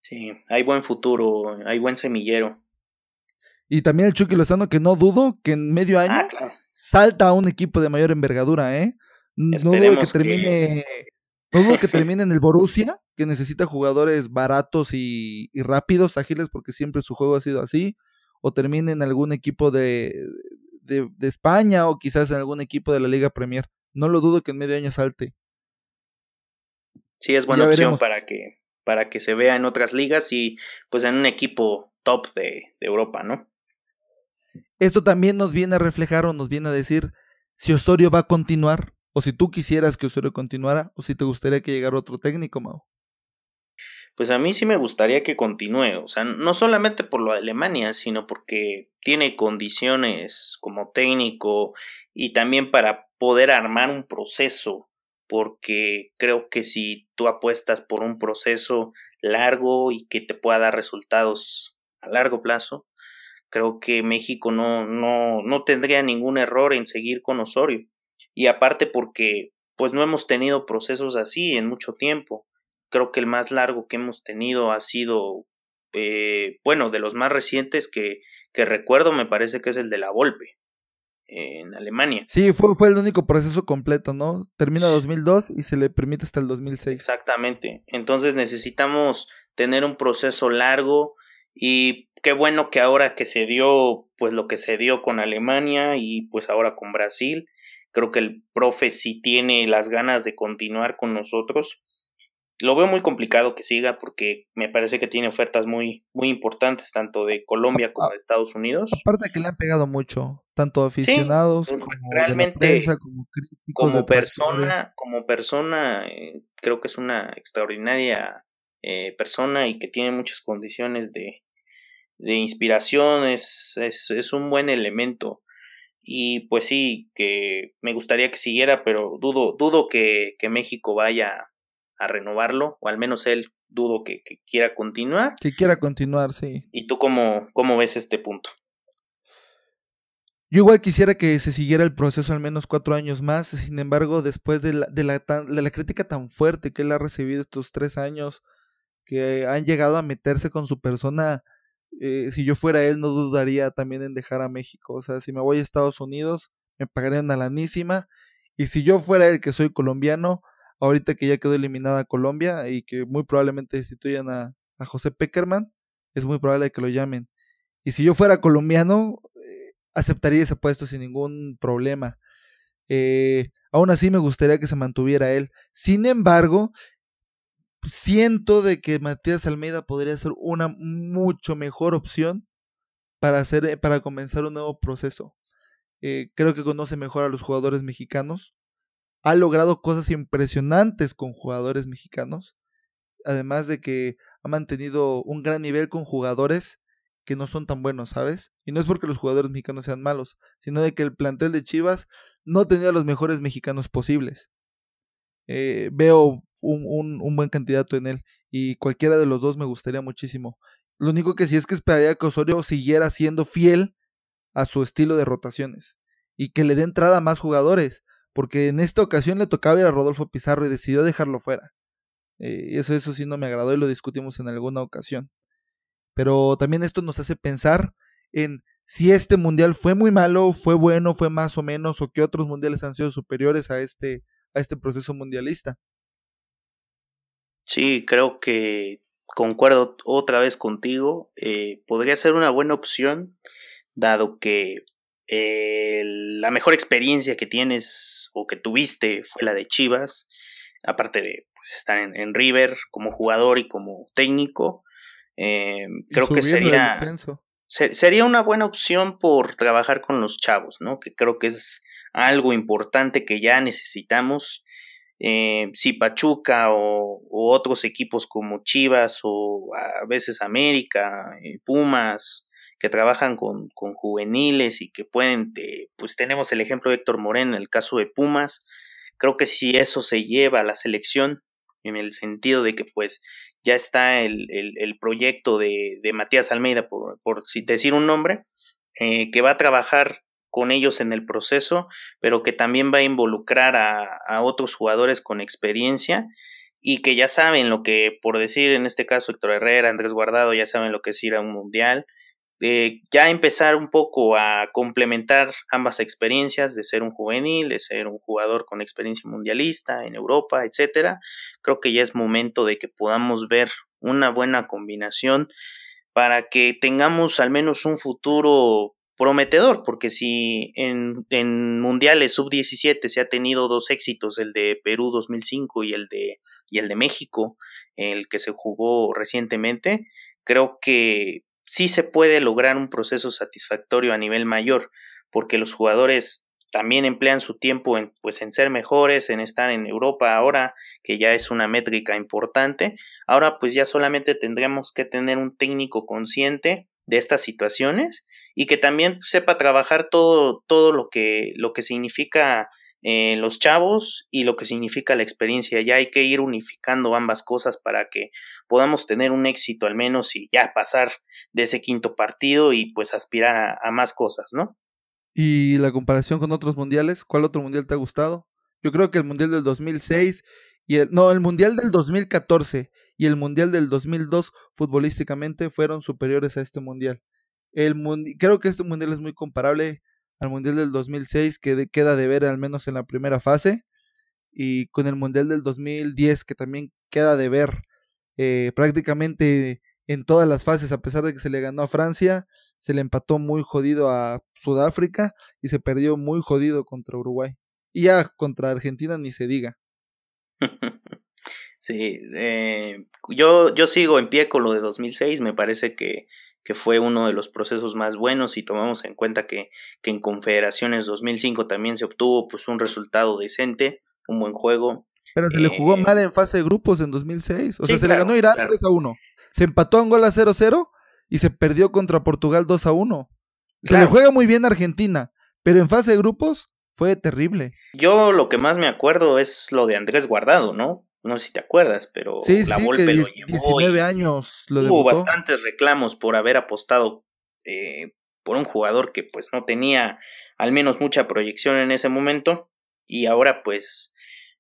Sí, hay buen futuro, hay buen semillero. Y también el Chucky Lozano, que no dudo que en medio año ah, salta a un equipo de mayor envergadura, ¿eh? No dudo que termine. No dudo que termine en el Borussia, que necesita jugadores baratos y rápidos, ágiles, porque siempre su juego ha sido así o termine en algún equipo de, de, España o quizás en algún equipo de la Liga Premier. No lo dudo que en medio año salte. Sí, es buena opción para que, para que se vea en otras ligas y pues en un equipo top de, de Europa, ¿no? Esto también nos viene a reflejar o nos viene a decir si Osorio va a continuar o si tú quisieras que Osorio continuara o si te gustaría que llegara otro técnico, Mau. Pues a mí sí me gustaría que continúe, o sea, no solamente por lo de Alemania, sino porque tiene condiciones como técnico y también para poder armar un proceso, porque creo que si tú apuestas por un proceso largo y que te pueda dar resultados a largo plazo, creo que México no, no, no tendría ningún error en seguir con Osorio. Y aparte porque pues no hemos tenido procesos así en mucho tiempo creo que el más largo que hemos tenido ha sido, eh, bueno, de los más recientes que, que recuerdo me parece que es el de la Volpe en Alemania. Sí, fue, fue el único proceso completo, ¿no? Termina 2002 y se le permite hasta el 2006. Exactamente. Entonces necesitamos tener un proceso largo y qué bueno que ahora que se dio, pues lo que se dio con Alemania y pues ahora con Brasil, creo que el profe sí tiene las ganas de continuar con nosotros. Lo veo muy complicado que siga porque me parece que tiene ofertas muy, muy importantes tanto de Colombia como de Estados Unidos. Aparte que le han pegado mucho, tanto aficionados como realmente como críticos como persona, como persona eh, creo que es una extraordinaria eh, persona y que tiene muchas condiciones de, de inspiración, es, es, un buen elemento. Y pues sí, que me gustaría que siguiera, pero dudo, dudo que, que México vaya a renovarlo, o al menos él dudo que, quiera continuar. Que quiera continuar, sí. ¿Y tú cómo, cómo ves este punto? Yo igual quisiera que se siguiera el proceso al menos cuatro años más, sin embargo, después de la, de la, de la crítica tan fuerte que él ha recibido estos tres años, que han llegado a meterse con su persona, eh, si yo fuera él no dudaría también en dejar a México, o sea, si me voy a Estados Unidos, me pagarían una lanísima, y si yo fuera él que soy colombiano, ahorita que ya quedó eliminada Colombia y que muy probablemente destituyan a, José Peckerman, es muy probable que lo llamen. Y si yo fuera colombiano, eh, aceptaría ese puesto sin ningún problema. Eh, aún así me gustaría que se mantuviera él. Sin embargo, siento de que Matías Almeida podría ser una mucho mejor opción para, hacer, eh, para comenzar un nuevo proceso. creo que conoce mejor a los jugadores mexicanos ha logrado cosas impresionantes con jugadores mexicanos, además de que ha mantenido un gran nivel con jugadores que no son tan buenos, ¿sabes? Y no es porque los jugadores mexicanos sean malos, sino de que el plantel de Chivas no tenía los mejores mexicanos posibles. Eh, veo un, un, buen candidato en él y cualquiera de los dos me gustaría muchísimo. Lo único que sí es que esperaría que Osorio siguiera siendo fiel a su estilo de rotaciones y que le dé entrada a más jugadores porque en esta ocasión le tocaba ir a Rodolfo Pizarro y decidió dejarlo fuera. Eh, eso, eso sí no me agradó y lo discutimos en alguna ocasión. Pero también esto nos hace pensar en si este mundial fue muy malo, fue bueno, fue más o menos, o qué otros mundiales han sido superiores a este, a este proceso mundialista. Sí, creo que concuerdo otra vez contigo. Eh, podría ser una buena opción, dado que eh, la mejor experiencia que tienes o que tuviste fue la de Chivas, aparte de pues, estar en, River como jugador y como técnico. Eh, creo que sería, sería una buena opción por trabajar con los chavos, ¿no? Que creo que es algo importante que ya necesitamos. Eh, si Pachuca o, otros equipos como Chivas o a veces América, eh, Pumas, que trabajan con, con juveniles y que pueden, pues tenemos el ejemplo de Héctor Moreno en el caso de Pumas, creo que si eso se lleva a la selección, en el sentido de que pues ya está el, el, proyecto de, de, Matías Almeida, por, por decir un nombre, eh, que va a trabajar con ellos en el proceso, pero que también va a involucrar a, otros jugadores con experiencia y que ya saben lo que, por decir en este caso Héctor Herrera, Andrés Guardado, ya saben lo que es ir a un mundial, ya empezar un poco a complementar ambas experiencias de ser un juvenil, de ser un jugador con experiencia mundialista en Europa, etcétera. Creo que ya es momento de que podamos ver una buena combinación para que tengamos al menos un futuro prometedor, porque si en, en mundiales sub-17 se ha tenido dos éxitos, el de Perú 2005 y el de, y el de México, el que se jugó recientemente, creo que sí se puede lograr un proceso satisfactorio a nivel mayor, porque los jugadores también emplean su tiempo en, pues, en ser mejores, en estar en Europa ahora, que ya es una métrica importante. Ahora pues ya solamente tendremos que tener un técnico consciente de estas situaciones y que también sepa trabajar todo, todo lo que, lo que significa eh, los chavos y lo que significa la experiencia. Ya hay que ir unificando ambas cosas para que podamos tener un éxito al menos y ya pasar de ese quinto partido y pues aspirar a, más cosas, ¿no? ¿Y la comparación con otros mundiales? ¿Cuál otro mundial te ha gustado? Yo creo que el mundial del 2006 Y el, no, el Mundial del 2014 y el Mundial del 2002 futbolísticamente fueron superiores a este Mundial. El creo que este Mundial es muy comparable al Mundial del 2006 que queda de ver al menos en la primera fase y con el Mundial del 2010 que también queda de ver eh, prácticamente en todas las fases a pesar de que se le ganó a Francia se le empató muy jodido a Sudáfrica y se perdió muy jodido contra Uruguay. Y ya contra Argentina ni se diga. Sí, eh, yo, yo sigo en pie con lo de 2006, me parece que, que fue uno de los procesos más buenos y tomamos en cuenta que, que en Confederaciones 2005 también se obtuvo pues un resultado decente, un buen juego. Pero se le jugó eh, mal en fase de grupos en 2006, o sea, se le ganó Irán 3 a 1, se empató Angola 0 0 y se perdió contra Portugal 2 a 1. Se le juega muy bien a Argentina, pero en fase de grupos fue terrible. Yo lo que más me acuerdo es lo de Andrés Guardado, ¿no? No sé si te acuerdas, pero la sí, Volpe lo llevó. 19 años lo Hubo bastantes reclamos por haber apostado eh, por un jugador que pues no tenía al menos mucha proyección en ese momento y ahora pues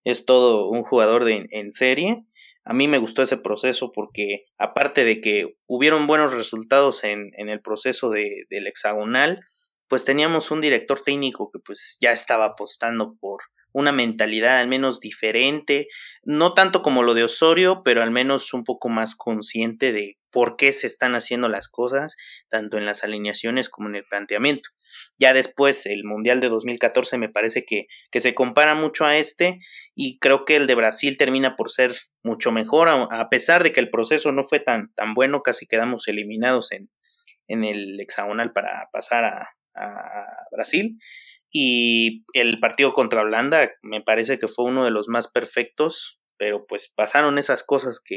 es todo un jugador de, en serie a mí me gustó ese proceso porque aparte de que hubieron buenos resultados en, en el proceso de, del hexagonal, pues teníamos un director técnico que pues ya estaba apostando por una mentalidad al menos diferente, no tanto como lo de Osorio, pero al menos un poco más consciente de por qué se están haciendo las cosas, tanto en las alineaciones como en el planteamiento. Ya después, el Mundial de 2014 me parece que, que se compara mucho a este y creo que el de Brasil termina por ser mucho mejor, a pesar de que el proceso no fue tan, tan bueno, casi quedamos eliminados en, en el hexagonal para pasar a, a Brasil. Y el partido contra Holanda me parece que fue uno de los más perfectos, pero pues pasaron esas cosas que,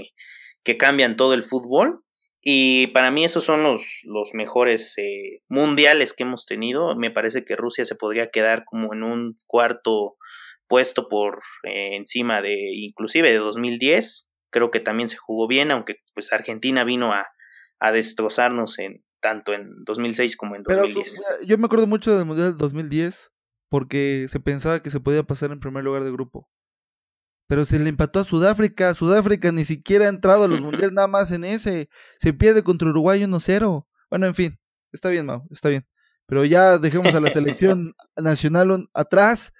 que cambian todo el fútbol. Y para mí esos son los, los mejores eh, mundiales que hemos tenido. Me parece que Rusia se podría quedar como en un cuarto puesto por eh, encima de inclusive de 2010. Creo que también se jugó bien, aunque pues Argentina vino a, a destrozarnos en, tanto en 2006 como en 2010. yo me acuerdo mucho del Mundial del 2010 porque se pensaba que se podía pasar en primer lugar de grupo. Pero se le empató a Sudáfrica. Sudáfrica ni siquiera ha entrado a los mundiales nada más en ese. Se pierde contra Uruguay 1-0. Bueno, en fin. Está bien, Mau. Está bien. Pero ya dejemos a la selección nacional atrás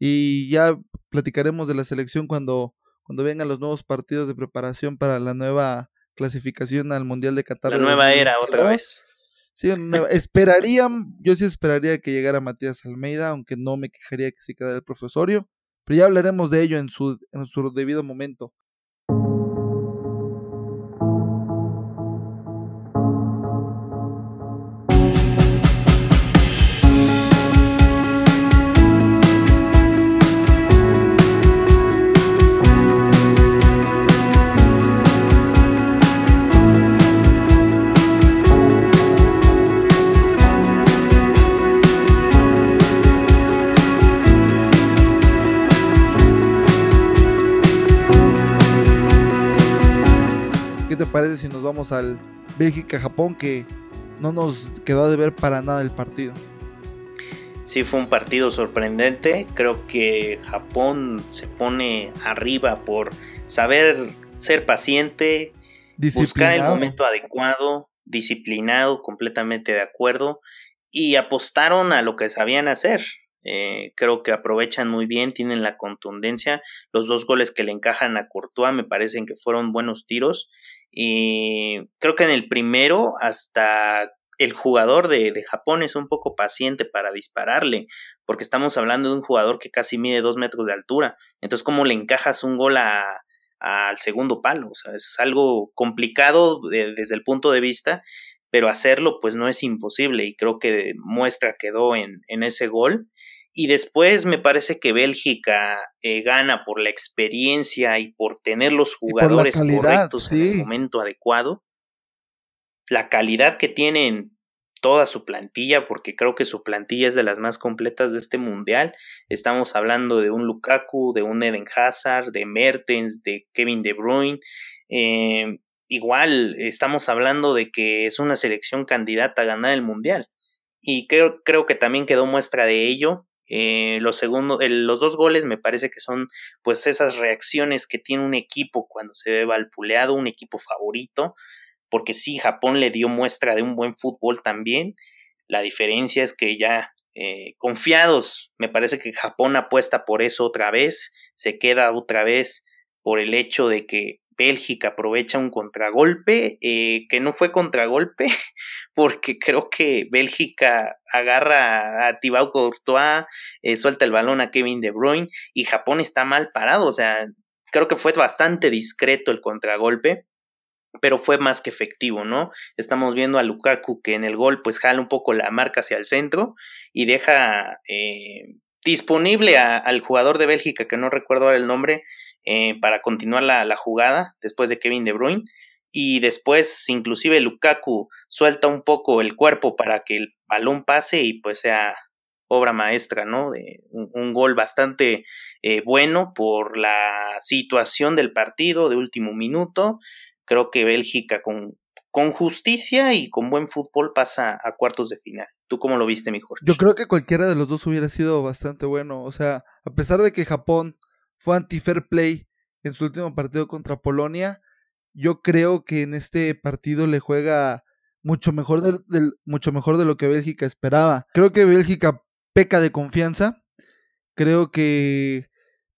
y ya platicaremos de la selección cuando, cuando vengan los nuevos partidos de preparación para la nueva clasificación al Mundial de Qatar. La nueva era otra vez. Sí, esperarían, yo sí esperaría que llegara Matías Almeida, aunque no me quejaría que se quedara el profesorio, pero ya hablaremos de ello en su, en su debido momento. Parece si nos vamos al Bélgica-Japón que no nos quedó de ver para nada el partido? Sí, fue un partido sorprendente. Creo que Japón se pone arriba por saber ser paciente, buscar el momento adecuado, disciplinado, completamente de acuerdo, y apostaron a lo que sabían hacer. Eh, creo que aprovechan muy bien, tienen la contundencia. Los dos goles que le encajan a Courtois me parecen que fueron buenos tiros. Y creo que en el primero hasta el jugador de, de Japón es un poco paciente para dispararle, porque estamos hablando de un jugador que casi mide dos metros de altura. Entonces, ¿cómo le encajas un gol a, al segundo palo? O sea, es algo complicado desde el punto de vista, pero hacerlo pues no es imposible y creo que muestra quedó en, en ese gol y después me parece que Bélgica eh, gana por la experiencia y por tener los jugadores correctos en el momento adecuado. La calidad que tienen toda su plantilla, porque creo que su plantilla es de las más completas de este mundial. Estamos hablando de un Lukaku, de un Eden Hazard, de Mertens, de Kevin De Bruyne. Eh, igual estamos hablando de que es una selección candidata a ganar el mundial. Y creo, creo que también quedó muestra de ello Eh, los, segundos, los dos goles me parece que son pues esas reacciones que tiene un equipo cuando se ve valpuleado, un equipo favorito, porque sí, Japón le dio muestra de un buen fútbol también. La diferencia es que ya eh, confiados, me parece que Japón apuesta por eso otra vez, se queda otra vez por el hecho de que Bélgica aprovecha un contragolpe, eh, que no fue contragolpe, porque creo que Bélgica agarra a Thibaut Courtois, eh, suelta el balón a Kevin De Bruyne y Japón está mal parado, o sea, creo que fue bastante discreto el contragolpe pero fue más que efectivo, ¿no? Estamos viendo a Lukaku que en el gol pues jala un poco la marca hacia el centro y deja eh, disponible al jugador de Bélgica, que no recuerdo ahora el nombre, eh, para continuar la, jugada después de Kevin De Bruyne. Y después, inclusive, Lukaku suelta un poco el cuerpo para que el balón pase y pues sea obra maestra, ¿no? De un, gol bastante eh, bueno por la situación del partido de último minuto. Creo que Bélgica con, con justicia y con buen fútbol pasa a cuartos de final. ¿Tú cómo lo viste, mejor? Yo creo que cualquiera de los dos hubiera sido bastante bueno. O sea, a pesar de que Japón fue anti-fair play en su último partido contra Polonia. Yo creo que en este partido le juega mucho mejor de, mucho mejor de lo que Bélgica esperaba. Creo que Bélgica peca de confianza. Creo que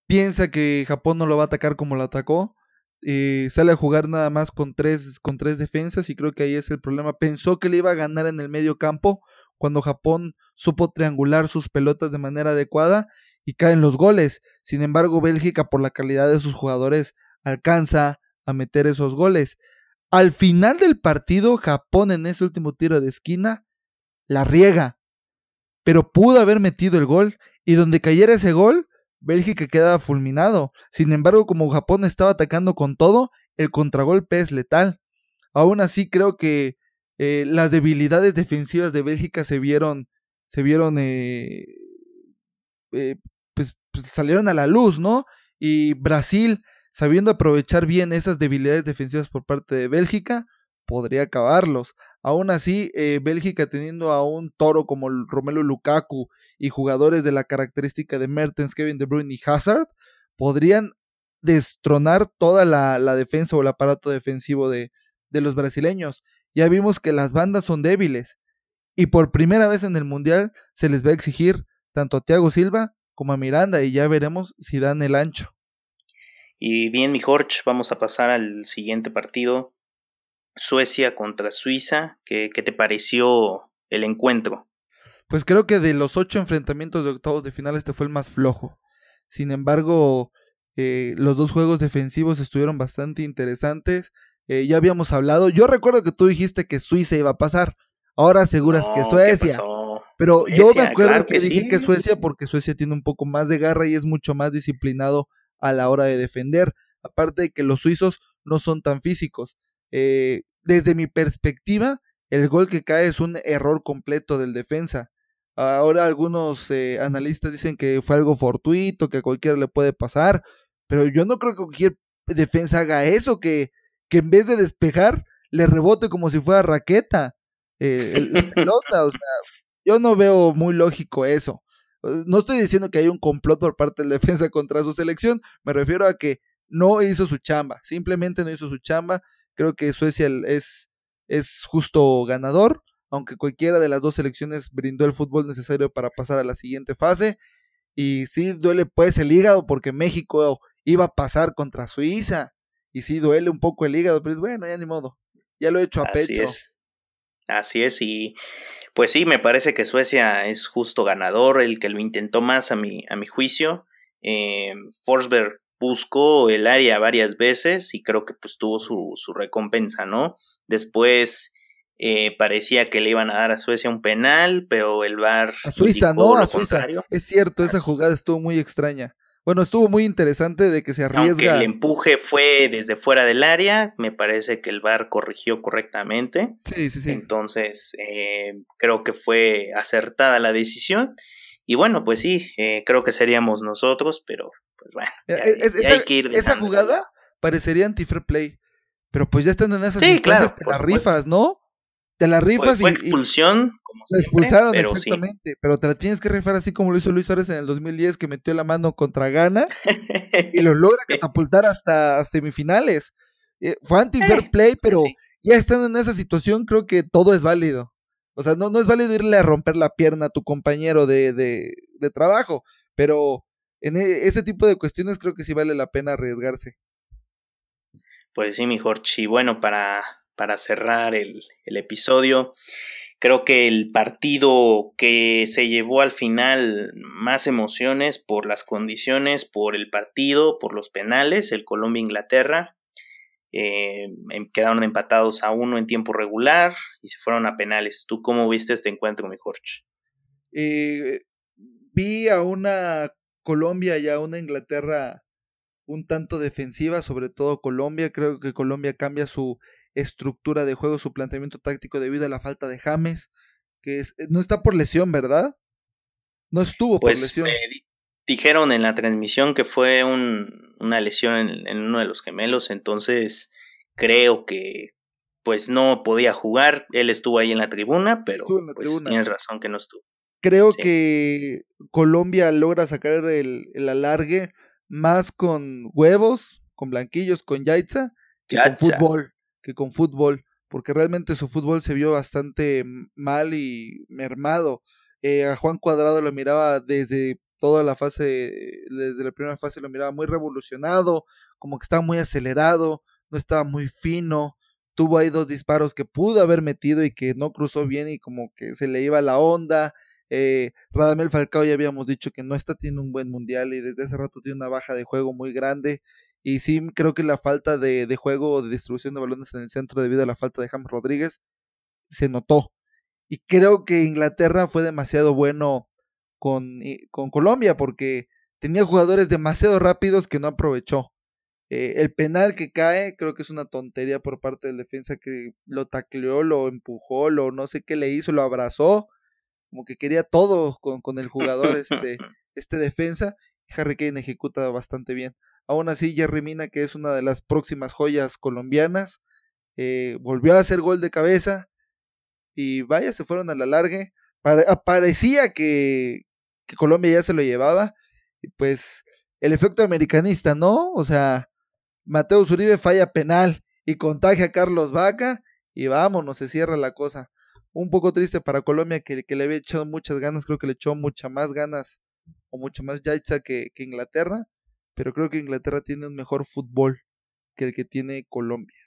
piensa que Japón no lo va a atacar como lo atacó. Eh, sale a jugar nada más con tres, con tres defensas y creo que ahí es el problema. Pensó que le iba a ganar en el medio campo cuando Japón supo triangular sus pelotas de manera adecuada y caen los goles. Sin embargo, Bélgica, por la calidad de sus jugadores, alcanza a meter esos goles. Al final del partido, Japón en ese último tiro de esquina la riega, pero pudo haber metido el gol y donde cayera ese gol, Bélgica quedaba fulminado. Sin embargo, como Japón estaba atacando con todo, el contragolpe es letal. Aún así, creo que eh, las debilidades defensivas de Bélgica se vieron, se vieron eh, eh, pues, salieron a la luz, ¿no? Y Brasil, sabiendo aprovechar bien esas debilidades defensivas por parte de Bélgica, podría acabarlos. Aún así, eh, Bélgica teniendo a un toro como Romelu Lukaku y jugadores de la característica de Mertens, Kevin De Bruyne y Hazard, podrían destronar toda la, defensa o el aparato defensivo de, de los brasileños. Ya vimos que las bandas son débiles y por primera vez en el Mundial se les va a exigir tanto a Thiago Silva como a Miranda y ya veremos si dan el ancho. Y bien, mi Jorge, vamos a pasar al siguiente partido. Suecia contra Suiza. ¿Qué, te pareció el encuentro? Pues creo que de los ocho enfrentamientos de octavos de final este fue el más flojo. Sin embargo, eh, los dos juegos defensivos estuvieron bastante interesantes. Eh, ya habíamos hablado. Yo recuerdo que tú dijiste que Suiza iba a pasar. Ahora aseguras que Suecia. Pero yo me acuerdo que, dije que Suecia porque Suecia tiene un poco más de garra y es mucho más disciplinado a la hora de defender. Aparte de que los suizos no son tan físicos. Eh, desde mi perspectiva, el gol que cae es un error completo del defensa. Ahora algunos eh, analistas dicen que fue algo fortuito, que a cualquiera le puede pasar, pero yo no creo que cualquier defensa haga eso, que, que en vez de despejar, le rebote como si fuera raqueta. Eh, la pelota, o sea, yo no veo muy lógico eso. No estoy diciendo que hay un complot por parte de la defensa contra su selección, me refiero a que no hizo su chamba, simplemente no hizo su chamba. Creo que Suecia es, es justo ganador, aunque cualquiera de las dos selecciones brindó el fútbol necesario para pasar a la siguiente fase. Y sí duele pues el hígado porque México iba a pasar contra Suiza. Y sí duele un poco el hígado, pero es bueno, ya ni modo. Ya lo he hecho a Así pecho. Es. Así es, y pues sí, me parece que Suecia es justo ganador, el que lo intentó más a mi, a mi juicio. Eh, Forsberg buscó el área varias veces y creo que pues tuvo su, su recompensa, ¿no? Después eh, parecía que le iban a dar a Suecia un penal, pero el VAR... A Suiza, ¿no? A Suiza. Es cierto, esa jugada estuvo muy extraña. Bueno, estuvo muy interesante de que se arriesga. Aunque el empuje fue desde fuera del área, me parece que el VAR corrigió correctamente. Sí, sí, sí. Entonces, eh, creo que fue acertada la decisión. Y bueno, pues sí, eh, creo que seríamos nosotros, pero pues bueno, hay que ir Esa jugada parecería anti-fair play, pero pues ya estando en esas sí, claro, te la rifas, ¿no? Te la rifas fue, fue expulsión como La expulsaron exactamente, pero te la tienes que rifar así como lo hizo Luis Suárez en el 2010 que metió la mano contra Gana y lo logra catapultar hasta semifinales. Eh, fue anti-fair eh, play, pero ya estando en esa situación creo que todo es válido. O sea, no, no es válido irle a romper la pierna a tu compañero de, de, de trabajo, pero en e, ese tipo de cuestiones creo que sí vale la pena arriesgarse. Pues sí, mi Jorge. Y bueno, para, para cerrar el, episodio, creo que el partido que se llevó al final más emociones por las condiciones, por el partido, por los penales, el Colombia-Inglaterra. Eh, em, quedaron empatados a uno en tiempo regular y se fueron a penales. ¿Tú cómo viste este encuentro, mi Jorge? Eh, vi a una Colombia y a una Inglaterra un tanto defensiva, sobre todo Colombia. Creo que Colombia cambia su estructura de juego, su planteamiento táctico debido a la falta de James, que es, no está por lesión, ¿verdad? No estuvo por pues, lesión. dijeron en la transmisión que fue un, una lesión en, uno de los gemelos, entonces creo que pues no podía jugar. Él estuvo ahí en la tribuna, pero pues, tienes razón que no estuvo. Creo que Colombia logra sacar el, el alargue más con huevos, con blanquillos, con yaitza, que con fútbol, que con fútbol, porque realmente su fútbol se vio bastante mal y mermado. Eh, a Juan Cuadrado lo miraba desde toda la fase, desde la primera fase lo miraba muy revolucionado, como que estaba muy acelerado, no estaba muy fino, tuvo ahí dos disparos que pudo haber metido y que no cruzó bien y como que se le iba la onda, eh, Radamel Falcao ya habíamos dicho que no está teniendo un buen mundial y desde hace rato tiene una baja de juego muy grande. Y sí, creo que la falta de, de juego o de distribución de balones en el centro debido a la falta de James Rodríguez se notó. Y creo que Inglaterra fue demasiado bueno con, con Colombia porque tenía jugadores demasiado rápidos que no aprovechó. Eh, el penal que cae creo que es una tontería por parte del defensa que lo tacleó, lo empujó, lo no sé qué le hizo, lo abrazó como que quería todo con, con el jugador este, este defensa. Harry Kane ejecuta bastante bien. Aún así, Jerry Mina, que es una de las próximas joyas colombianas, eh, volvió a hacer gol de cabeza. Y vaya, se fueron a la largue. Ah, parecía que, Colombia ya se lo llevaba. Pues el efecto americanista, ¿no? O sea, Mateo Zuribe falla penal y contagia a Carlos Vaca. Y vámonos, se cierra la cosa un poco triste para Colombia que, le había echado muchas ganas, creo que le echó muchas más ganas o mucho más Yaitza que Inglaterra, pero creo que Inglaterra tiene un mejor fútbol que el que tiene Colombia.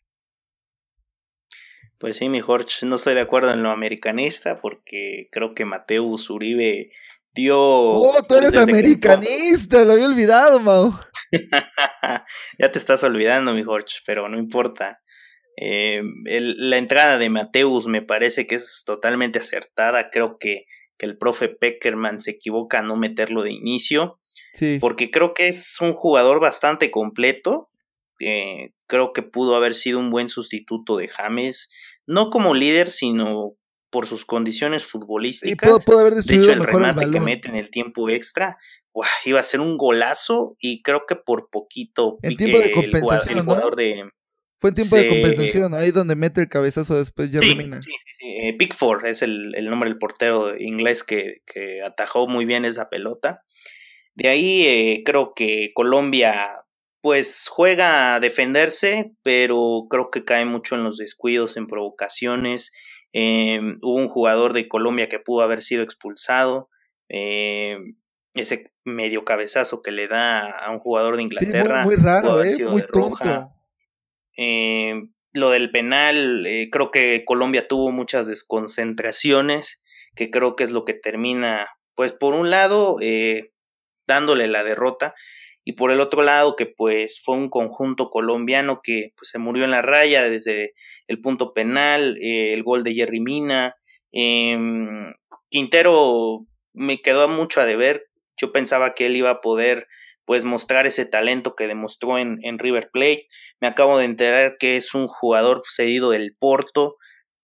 Pues sí, mi Jorge, no estoy de acuerdo en lo americanista porque creo que Mateo Uribe dio... ¡Oh, tú eres americanista! Lo había olvidado, Mau. ya te estás olvidando, mi Jorge, pero no importa. Eh, la entrada de Mateus me parece que es totalmente acertada. Creo que, que el profe Peckerman se equivoca a no meterlo de inicio. Sí. Porque creo que es un jugador bastante completo. Eh, creo que pudo haber sido un buen sustituto de James. No como líder, sino por sus condiciones futbolísticas. Y pudo, haber de hecho, el remate que mete en el tiempo extra iba a ser un golazo y creo que por poquito en tiempo de compensación, el jugador, de fue en tiempo de compensación, ahí donde mete el cabezazo después Jerry sí, Sí, sí, sí. Eh, Pickford es el, nombre del portero inglés que, que, atajó muy bien esa pelota. De ahí eh, creo que Colombia pues juega a defenderse, pero creo que cae mucho en los descuidos, en provocaciones. Em, hubo un jugador de Colombia que pudo haber sido expulsado. Em, ese medio cabezazo que le da a un jugador de Inglaterra. muy, raro, eh, muy tonto. Eh, lo del penal, eh, creo que Colombia tuvo muchas desconcentraciones, que creo que es lo que termina, pues por un lado, eh, dándole la derrota, y por el otro lado, que pues fue un conjunto colombiano que pues, se murió en la raya desde el punto penal, el gol de Jerry Mina. Em, Quintero me quedó mucho a deber, yo pensaba que él iba a poder pues mostrar ese talento que demostró en, en, River Plate. Me acabo de enterar que es un jugador cedido del Porto.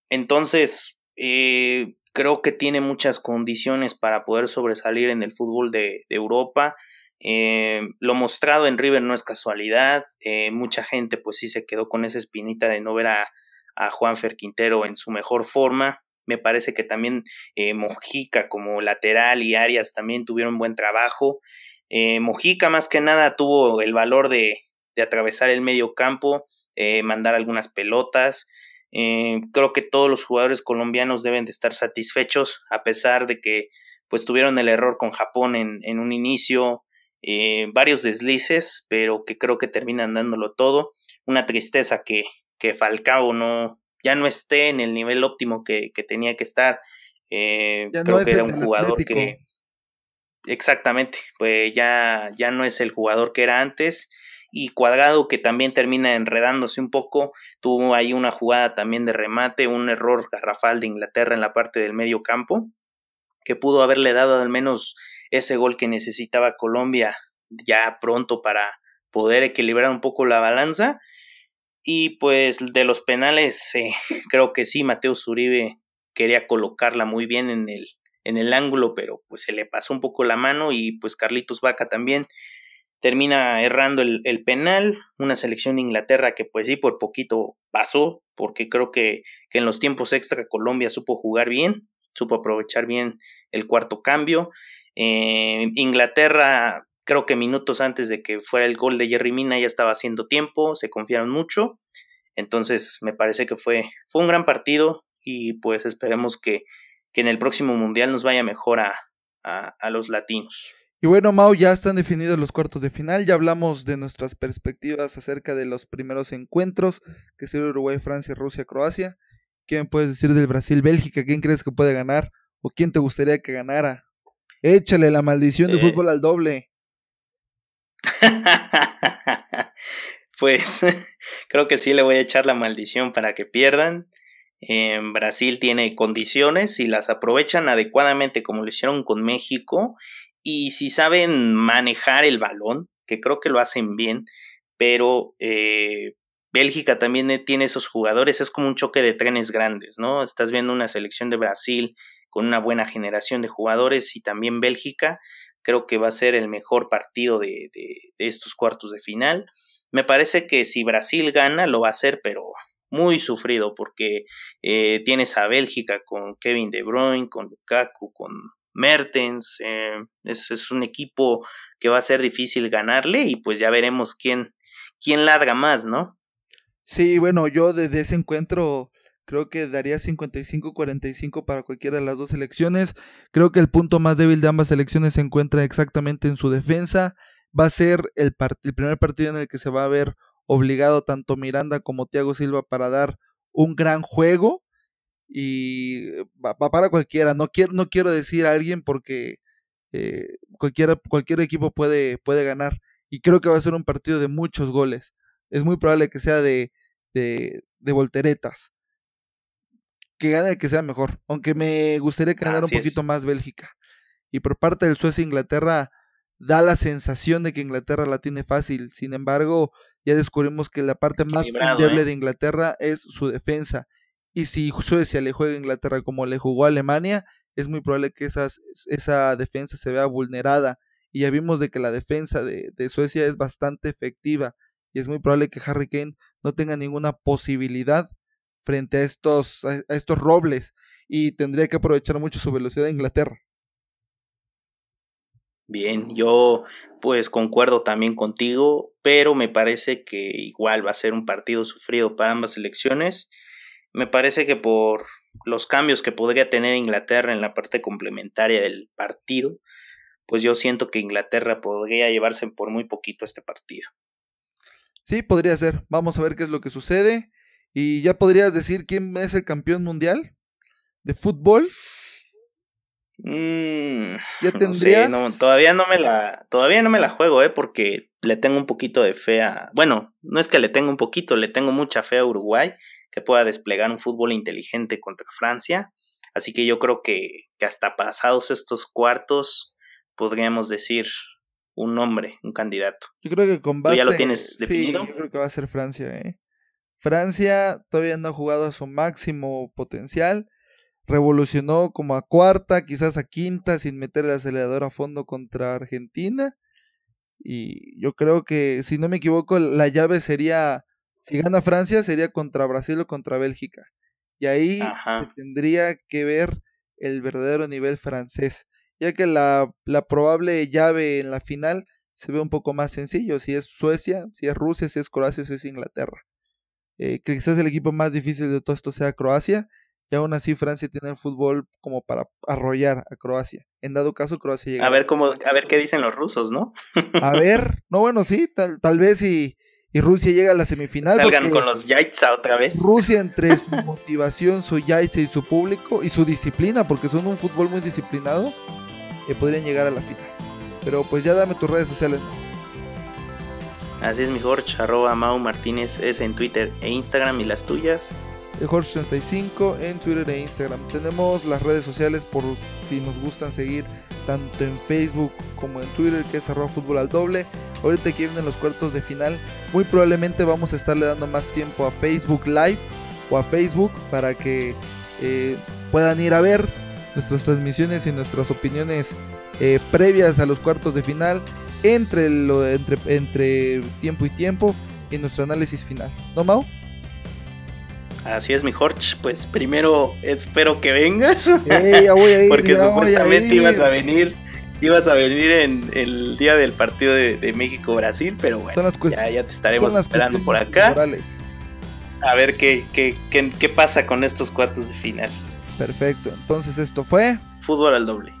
Entonces, eh, creo que tiene muchas condiciones para poder sobresalir en el fútbol de, Europa. Eh, lo mostrado en River no es casualidad. Eh, mucha gente pues sí se quedó con esa espinita de no ver a, a Juanfer Quintero en su mejor forma. Me parece que también eh, Mojica como lateral y Arias también tuvieron buen trabajo. Mojica más que nada tuvo el valor de, de atravesar el medio campo, mandar algunas pelotas. Creo que todos los jugadores colombianos deben de estar satisfechos a pesar de que pues tuvieron el error con Japón en, en un inicio, varios deslices, pero que creo que terminan dándolo todo. Una tristeza que, que Falcao no, ya no esté en el nivel óptimo que, tenía que estar. Eh, creo que era un jugador que. Exactamente, pues ya, ya no es el jugador que era antes. Y Cuadrado, que también termina enredándose un poco, tuvo ahí una jugada también de remate, un error garrafal de Inglaterra en la parte del medio campo, que pudo haberle dado al menos ese gol que necesitaba Colombia ya pronto para poder equilibrar un poco la balanza. Y pues de los penales, eh, creo que sí, Mateo Zuribe quería colocarla muy bien en el, en el ángulo, pero pues se le pasó un poco la mano y pues Carlitos Vaca también termina errando el, penal, una selección de Inglaterra que pues sí por poquito pasó, porque creo que, que en los tiempos extra Colombia supo jugar bien, supo aprovechar bien el cuarto cambio. Eh, Inglaterra Creo que minutos antes de que fuera el gol de Jerry Mina ya estaba haciendo tiempo, se confiaron mucho. Entonces me parece que fue, fue un gran partido y pues esperemos que, que en el próximo mundial nos vaya mejor a, a, los latinos. Y bueno, Mau, ya están definidos los cuartos de final. Ya hablamos de nuestras perspectivas acerca de los primeros encuentros, que son Uruguay, Francia, Rusia, Croacia. ¿Qué me puedes decir del Brasil, Bélgica? ¿Quién crees que puede ganar? ¿O quién te gustaría que ganara? Échale la maldición de fútbol al doble. pues creo que sí le voy a echar la maldición para que pierdan. En Brasil tiene condiciones y las aprovechan adecuadamente como lo hicieron con México y si saben manejar el balón, que creo que lo hacen bien, pero eh, Bélgica también tiene esos jugadores, es como un choque de trenes grandes, ¿no? Estás viendo una selección de Brasil con una buena generación de jugadores y también Bélgica, creo que va a ser el mejor partido de, estos cuartos de final. Me parece que si Brasil gana, lo va a hacer, pero muy sufrido, porque eh, tienes a Bélgica con Kevin De Bruyne, con Lukaku, con Mertens. Eh, es, un equipo que va a ser difícil ganarle y pues ya veremos quién, quién ladra más, ¿no? Sí, bueno, yo desde ese encuentro Creo que daría 55-45 para cualquiera de las dos selecciones. Creo que el punto más débil de ambas selecciones se encuentra exactamente en su defensa. Va a ser el, el primer partido en el que se va a ver obligado tanto Miranda como Thiago Silva para dar un gran juego. Y va, para cualquiera. No quiero, no quiero decir a alguien porque eh, cualquiera, cualquier equipo puede, puede ganar. Y creo que va a ser un partido de muchos goles. Es muy probable que sea de, de, de volteretas que gane el que sea mejor. Aunque me gustaría que ganara un poquito más Bélgica. Y por parte del Suecia-Inglaterra, da la sensación de que Inglaterra la tiene fácil. Sin embargo, ya descubrimos que la parte más endeble ¿eh? de Inglaterra es su defensa. Y si Suecia le juega a Inglaterra como le jugó a Alemania, es muy probable que esa defensa se vea vulnerada. Y ya vimos de que la defensa de, de Suecia es bastante efectiva. Y es muy probable que Harry Kane no tenga ninguna posibilidad frente a estos, a estos robles y tendría que aprovechar mucho su velocidad de Inglaterra. Bien, yo pues concuerdo también contigo, pero me parece que igual va a ser un partido sufrido para ambas selecciones. Me parece que por los cambios que podría tener Inglaterra en la parte complementaria del partido, pues yo siento que Inglaterra podría llevarse por muy poquito este partido. Sí, podría ser. Vamos a ver qué es lo que sucede. ¿Y ya podrías decir quién es el campeón mundial de fútbol? Mm, ¿Ya tendrías? No, todavía no me la, todavía no me la juego, eh, porque le tengo un poquito de fe a, bueno, no es que le tengo un poquito, le tengo mucha fe a Uruguay que pueda desplegar un fútbol inteligente contra Francia, así que yo creo que, que hasta pasados estos cuartos podríamos decir un nombre, un candidato. Yo creo que con base, ¿Tú ya lo tienes definido? yo creo que va a ser Francia, eh. Francia todavía no ha jugado a su máximo potencial. Revolucionó como a cuarta, quizás a quinta, sin meter el acelerador a fondo contra Argentina. Y yo creo que, si no me equivoco, la llave sería, si gana Francia, sería contra Brasil o contra Bélgica. Y ahí tendría que ver el verdadero nivel francés, ya que la, la probable llave en la final se ve un poco más sencillo, si es Suecia, si es Rusia, si es Croacia, si es Inglaterra. Eh, quizás el equipo más difícil de todo esto sea Croacia, y aún así Francia tiene el fútbol como para arrollar a Croacia. En dado caso, Croacia llega. A ver cómo, a ver qué dicen los rusos, ¿no? a ver, no, bueno, sí, tal, tal vez y, y Rusia llega a la semifinal. Salgan con los Yaitza otra vez. Rusia entre su motivación, su Yaitza y su público y su disciplina, porque son un fútbol muy disciplinado, eh, podrían llegar a la final. Pero pues ya dame tus redes sociales. Así es mi Jorge, arroba Mau Martínez es en Twitter e Instagram y las tuyas. Jorge35 en Twitter e Instagram. Tenemos las redes sociales por si nos gustan seguir tanto en Facebook como en Twitter, que es arroba fútbol al doble. Ahorita que vienen los cuartos de final, muy probablemente vamos a estarle dando más tiempo a Facebook Live o a Facebook para que eh, puedan ir a ver nuestras transmisiones y nuestras opiniones eh, previas a los cuartos de final entre, lo, entre, tiempo y tiempo y nuestro análisis final. ¿No, Mau? Así es, mi Jorge. Pues primero espero que vengas. Sí, ya voy a ir, porque supuestamente ibas a venir. Ibas a venir en el día del partido de, México-Brasil, pero bueno, ya, te estaremos esperando por acá. A ver qué, qué, qué, qué pasa con estos cuartos de final. Perfecto. Entonces esto fue... Fútbol al doble.